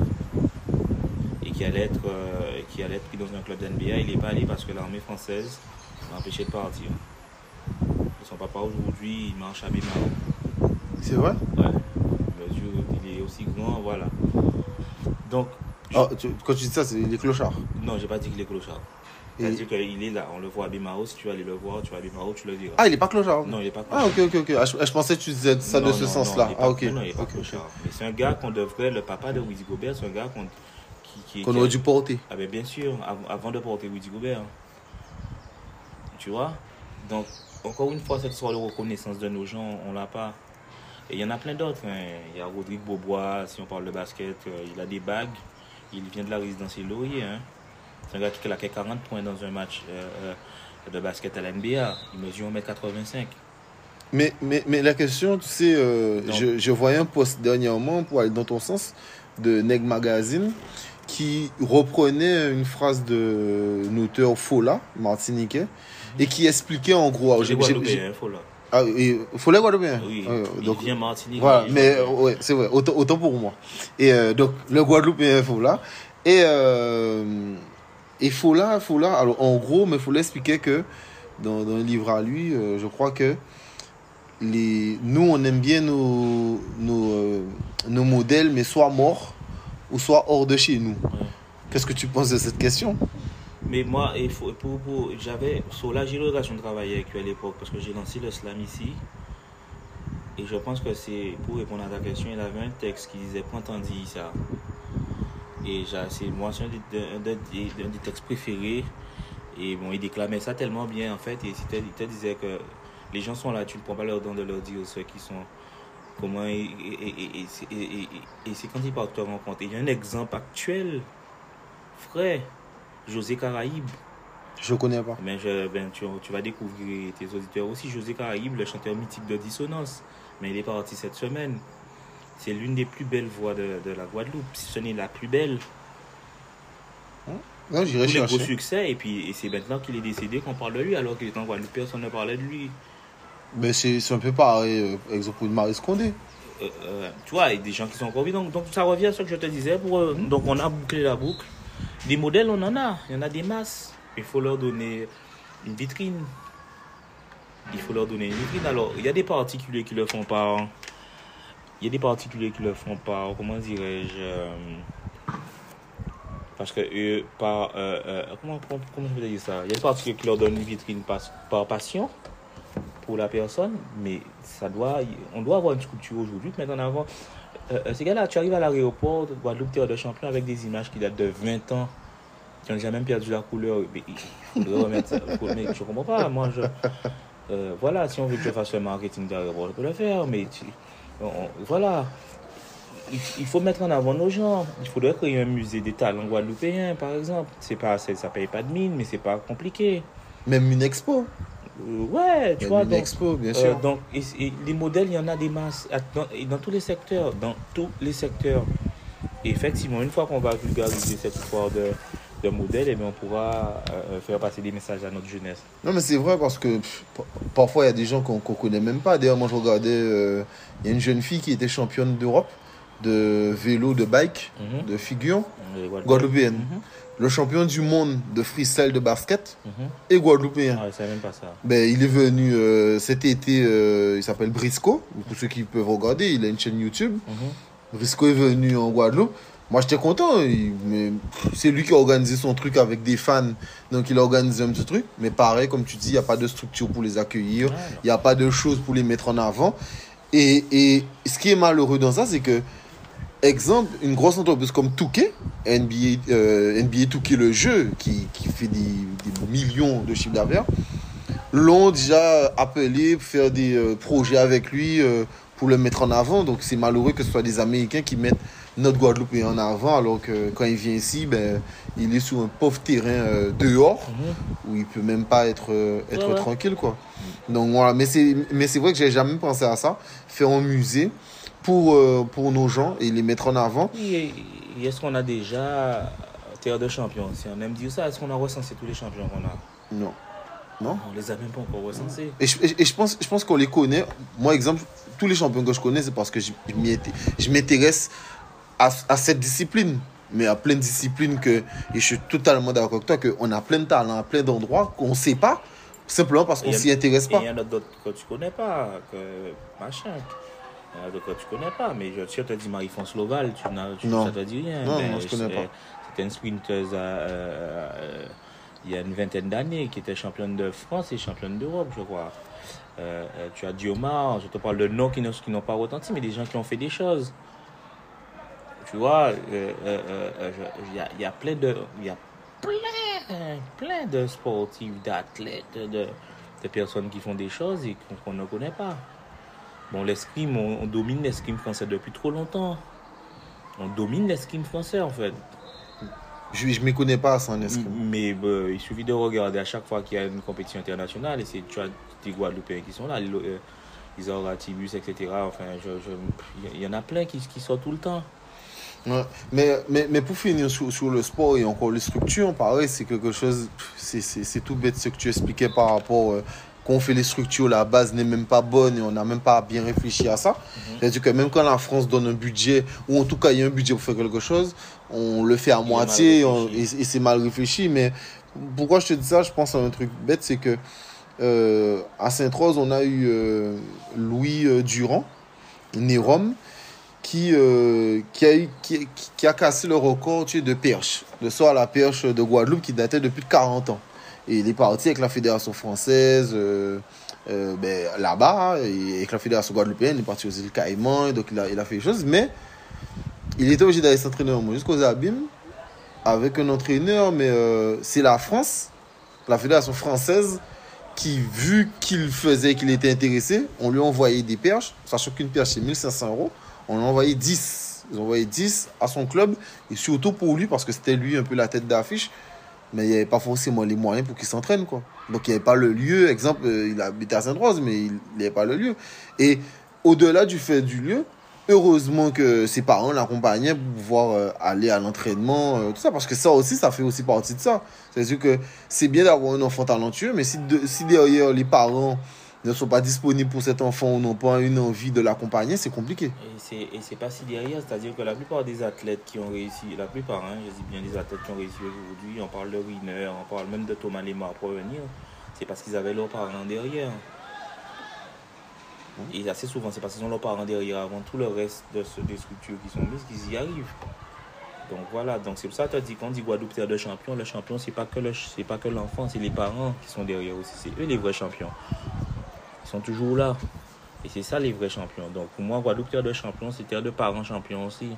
et qui allait être, qui allait être pris dans un club d'NBA. Il n'est pas allé parce que l'armée française l'a empêché de partir. Son papa aujourd'hui, il marche à Bémao. C'est vrai Ouais. Mesure, il est aussi grand, voilà. Donc, Ah, tu- Quand tu dis ça, c'est les clochards. non, j'ai pas dit qu'il est clochard. C'est-à-dire qu'il est là, on le voit à Bimao, si tu vas aller le voir, tu vas à Bimao, tu le diras. Ah, il est pas clochard. Non, il est pas Ah, ok, ok, ok. Ah, je, je pensais que tu disais ça de ce sens-là. Ah, ok. Non, il est pas ok. clochard. Mais c'est un gars qu'on devrait, le papa de Woody Gobert, c'est un gars qu'on, qui, qui, Qu'on aurait dû porter. Ah ben bien sûr, av- avant de porter Woody Gobert. Tu vois? Donc, encore une fois, cette histoire de reconnaissance de nos gens, on l'a pas. Et il y en a plein d'autres. hein. Il y a Rodrigue Beaubois, si on parle de basket, euh, il a des bagues. Il vient de la résidence Laurier. Hein. C'est un gars qui a claqué 40 points dans un match euh, euh, de basket à la NBA. Il mesure 1m85. Mais, mais, mais la question, tu sais, euh, je, je voyais un post dernièrement, pour aller dans ton sens, de Neg Magazine, qui reprenait une phrase de un auteur Fola, martiniquais, et qui expliquait en gros. J'ai j'ai- hein, Ah, et Fola Guadeloupéen Oui, Ouais, il donc, vient Martinique. Voilà, il- mais ouais, c'est vrai, autant, autant pour moi. Et euh, donc, le Guadeloupe est Fola. Et, euh, et Fola, Fola, alors en gros, mais Fola expliquait que dans, dans le livre à lui, euh, je crois que les, nous, on aime bien nos, nos, euh, nos modèles, mais soit morts ou soit hors de chez nous. Ouais. Qu'est-ce que tu penses de cette question? Mais moi, pour, pour- j'avais, sur eu l'occasion de travailler avec lui à l'époque parce que j'ai lancé le slam ici. Et je pense que c'est, pour répondre à ta question, il avait un texte qui disait dit ça. Et c'est moi, c'est un un des- textes préférés. Et bon, il déclamait ça tellement bien en fait. Et il te disait que les gens sont là, tu ne prends pas leur don de leur dire ceux qui sont. Comment. Et, et- et- et c'est quand ils partent te rencontrer. Il y a un exemple actuel, frais. José Caraïbe. Je connais pas. Mais je, ben, tu, tu vas découvrir tes auditeurs aussi. José Caraïbe, le chanteur mythique de Dissonance. Mais il est parti cette semaine. C'est l'une des plus belles voix de, de la Guadeloupe. Si ce n'est la plus belle. Non, j'irai gros succès. Et puis et c'est maintenant qu'il est décédé qu'on parle de lui. Alors qu'il est en Guadeloupe, personne ne parlait de lui. Mais c'est c'est un peu pareil, euh, exemple pour Marie Scondé. Euh, euh, tu vois, il y a des gens qui sont encore vivants. Donc, donc ça revient à ce que je te disais. Pour, euh, donc on a bouclé la boucle. Des modèles, on en a. Il y en a des masses. Il faut leur donner une vitrine. Il faut leur donner une vitrine. Alors, il y a des particuliers qui le font par. Il y a des particuliers qui le font par. Comment dirais-je euh, Parce que eux, par. euh, euh, comment, comment, je peux dire ça? Il y a des particuliers qui leur donnent une vitrine par, par passion pour la personne, mais ça doit, on doit avoir une structure aujourd'hui, mettre en avant. Euh, euh, ces gars-là, tu arrives à l'aéroport de Guadeloupe, terre de champion, avec des images qui datent de 20 ans, qui ont déjà même perdu la couleur. Il faudrait remettre ça. mais je comprends pas. Moi, je. euh, voilà, si on veut que je fasse le marketing d'aéroport, je peux le faire, mais voilà. Il, faut mettre en avant nos gens. Il faudrait créer un musée des talents guadeloupéens, par exemple. C'est pas, ça paye pas de mine, mais c'est pas compliqué. Même une expo. Euh, ouais, tu vois. une donc- expo, bien euh, sûr. donc, et- et les modèles, il y en a des masses dans, et dans tous les secteurs. Dans tous les secteurs. Et effectivement, une fois qu'on va vulgariser cette histoire de, de modèles, eh bien, on pourra euh, faire passer des messages à notre jeunesse. Non, mais c'est vrai parce que pff, parfois il y a des gens qu'on qu'on connaît même pas. D'ailleurs, moi je regardais, euh, il y a une jeune fille qui était championne d'Europe de vélo, de bike, Mhm. de figure, voilà. guadeloupéenne. Mhm, Le champion du monde de freestyle de basket mhm. et guadeloupéen. Ah, je savais même pas ça. Ben, il est venu euh, cet été, euh, il s'appelle Brisco. Pour ceux qui peuvent regarder, il a une chaîne YouTube. Mhm. Brisco est venu en Guadeloupe. Moi, j'étais content. c'est lui qui a organisé son truc avec des fans. Donc, il a organisé un petit truc. Mais pareil, comme tu dis, il n'y a pas de structure pour les accueillir. Ah. Il n'y a pas de choses pour les mettre en avant. Et, et ce qui est malheureux dans ça, c'est que, exemple, une grosse entreprise comme Touquet, NBA, euh, NBA Touquet, le jeu, qui, qui fait des, des millions de chiffres d'affaires, l'ont déjà appelé pour faire des euh, projets avec lui euh, pour le mettre en avant. Donc c'est malheureux que ce soit des Américains qui mettent notre Guadeloupe en avant, alors que quand il vient ici, ben, il est sur un pauvre terrain dehors Mhm. où il peut même pas être, être Ouais, tranquille. quoi. Donc voilà, mais c'est, mais c'est vrai que j'ai jamais pensé à ça, faire un musée pour, euh, pour nos gens et les mettre en avant. Et- et est-ce qu'on a déjà terre de champions? Si on aime dire ça, est-ce qu'on a recensé tous les champions qu'on a? Non. Non? On les a même pas encore recensés. Et je, et je pense, je pense qu'on les connaît. Moi, exemple, tous les champions que je connais, c'est parce que je, je m'intéresse à, à cette discipline. Mais à plein de disciplines que, et je suis totalement d'accord avec toi, qu'on a plein de talents à plein d'endroits qu'on ne sait pas, simplement parce qu'on a- s'y intéresse pas. il y en a d'autres que tu connais pas, que machin. En d'autres que tu connais pas, mais je, si on te dit Marie-France Loval, tu n'as, tu, Non. ça te dit rien. Non, Ben, non, je connais pas. C'était une sprinteuse à, euh, euh, il y a une vingtaine d'années, qui était championne de France et championne d'Europe, je crois. Euh, tu as Diomar, je te parle de noms qui n'ont, pas retenti, mais des gens qui ont fait des choses. Tu vois, il y, a, y, a, plein de, y a plein, plein de sportifs, d'athlètes, de, de personnes qui font des choses et qu'on, ne connaît pas. Bon, l'escrime, on, domine l'escrime français depuis trop longtemps. On domine l'escrime français, en fait. Je ne m'y connais pas en escrime. Mais il suffit de regarder à chaque fois qu'il y a une compétition internationale et c'est, tu as des Guadeloupéens qui sont là, ils ont Tibus, etc. Enfin, il y en a plein qui, qui sortent tout le temps. Mais, mais, mais, pour finir sur, sur, le sport et encore les structures, pareil, c'est quelque chose, c'est tout bête ce que tu expliquais par rapport euh, qu'on fait les structures, la base n'est même pas bonne et on n'a même pas bien réfléchi à ça. Mhm. C'est-à-dire que même quand la France donne un budget, ou en tout cas il y a un budget pour faire quelque chose, on le fait à moitié et, et c'est mal réfléchi. Mais pourquoi je te dis ça? Je pense à un truc bête, c'est que euh, à Sainte-Rose, on a eu euh, Louis euh, Durand, né Rome, qui, qui, a qui, a cassé le record de perche, de saut à la perche de Guadeloupe qui datait depuis 40 ans. Et il est parti avec la fédération française ben, là-bas, et avec la fédération guadeloupéenne, il est parti aux îles Caïmans, donc il a, fait des choses, mais il était obligé d'aller s'entraîner jusqu'aux abîmes avec un entraîneur, mais c'est la France, la fédération française, qui, vu qu'il faisait, qu'il était intéressé, on lui a envoyé des perches, sachant qu'une perche c'est 1500 euros, on lui a envoyé 10. Ils ont envoyé 10 à son club, et surtout pour lui, parce que c'était lui un peu la tête d'affiche, mais il n'y avait pas forcément les moyens pour qu'il s'entraîne. quoi. Donc il n'y avait pas le lieu, exemple, euh, il habitait à Sainte-Rose, mais il n'y avait pas le lieu. Et au-delà du fait du lieu, heureusement que ses parents l'accompagnaient pour pouvoir euh, aller à l'entraînement, euh, tout ça, parce que ça aussi, ça fait aussi partie de ça. C'est-à-dire que c'est bien d'avoir un enfant talentueux, mais si, si derrière les parents ne sont pas disponibles pour cet enfant ou n'ont pas une envie de l'accompagner, c'est compliqué. Et c'est pas si derrière, c'est-à-dire que la plupart des athlètes qui ont réussi, la plupart, hein, je dis bien des athlètes qui ont réussi aujourd'hui, on parle de Wiener, on parle même de Thomas Lemar pour venir, c'est parce qu'ils avaient leurs parents derrière. Et assez souvent, c'est parce qu'ils ont leurs parents derrière avant tout le reste de ce, des structures qui sont mises qu'ils y arrivent. Donc voilà, donc c'est pour ça que tu dit qu'on dit Guadeloupe terre de champion, le champion c'est pas que le c'est pas que l'enfant, c'est les parents qui sont derrière aussi, c'est eux les vrais champions. Sont toujours là. Et c'est ça les vrais champions. Donc pour moi Guadeloupe terre de champion, c'est terre de parents champions aussi.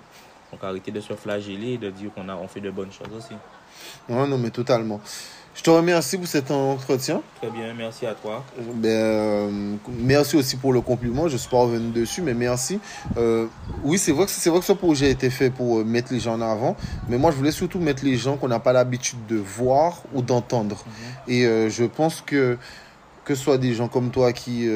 Donc arrêtez de se flageller et de dire qu'on a on fait de bonnes choses aussi. Non non mais totalement. Je te remercie pour cet entretien. Très bien, merci à toi. Ben, euh, merci aussi pour le compliment. Je suis pas revenu dessus, mais merci. Euh, oui, c'est vrai, que, c'est vrai que ce projet a été fait pour euh, mettre les gens en avant. Mais moi, je voulais surtout mettre les gens qu'on n'a pas l'habitude de voir ou d'entendre. Mhm. Et je pense que que ce soit des gens comme toi qui,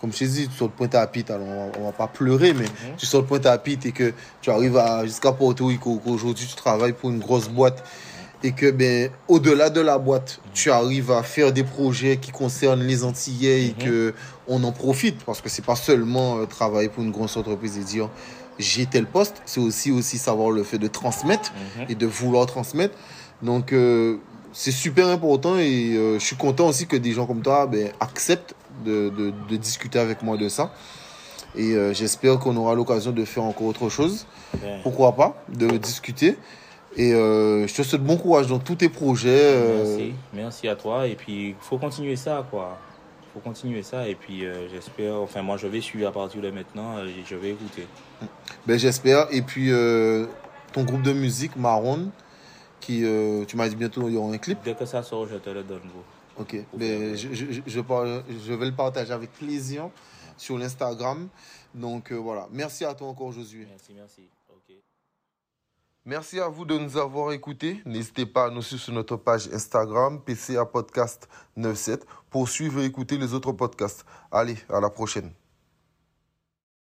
comme je t'ai dit, tu sors de Pointe-à-Pitre, alors on va, va pas pleurer, mais mhm. tu sors de Pointe-à-Pitre et que tu arrives jusqu'à Porto Rico, qu'aujourd'hui tu travailles pour une grosse boîte et que ben au-delà de la boîte, tu arrives à faire des projets qui concernent les Antillais et mhm. que on en profite parce que c'est pas seulement euh, travailler pour une grosse entreprise et dire j'ai tel poste, c'est aussi aussi savoir le fait de transmettre mhm. et de vouloir transmettre. Donc euh, c'est super important et euh, je suis content aussi que des gens comme toi ben, acceptent de, de, de, discuter avec moi de ça. Et j'espère qu'on aura l'occasion de faire encore autre chose. Pourquoi pas, de discuter. Et euh, je te souhaite bon courage dans tous tes projets. Euh. Merci, merci à toi. Et puis, il faut continuer ça, quoi. Il faut continuer ça. Et puis, euh, j'espère, enfin, moi, je vais suivre à partir de maintenant et je vais écouter. Ben, j'espère. Et puis, ton groupe de musique, Marron, qui, tu m'as dit bientôt, il y aura un clip. Dès que ça sort, je te le donne, Ok, ben, je, je, je, je, vais le partager avec plaisir sur l'Instagram. Donc voilà, merci à toi encore Josué. Merci, merci. Merci à vous de nous avoir écoutés. N'hésitez pas à nous suivre sur notre page Instagram, PCA Podcast 97, pour suivre et écouter les autres podcasts. Allez, à la prochaine.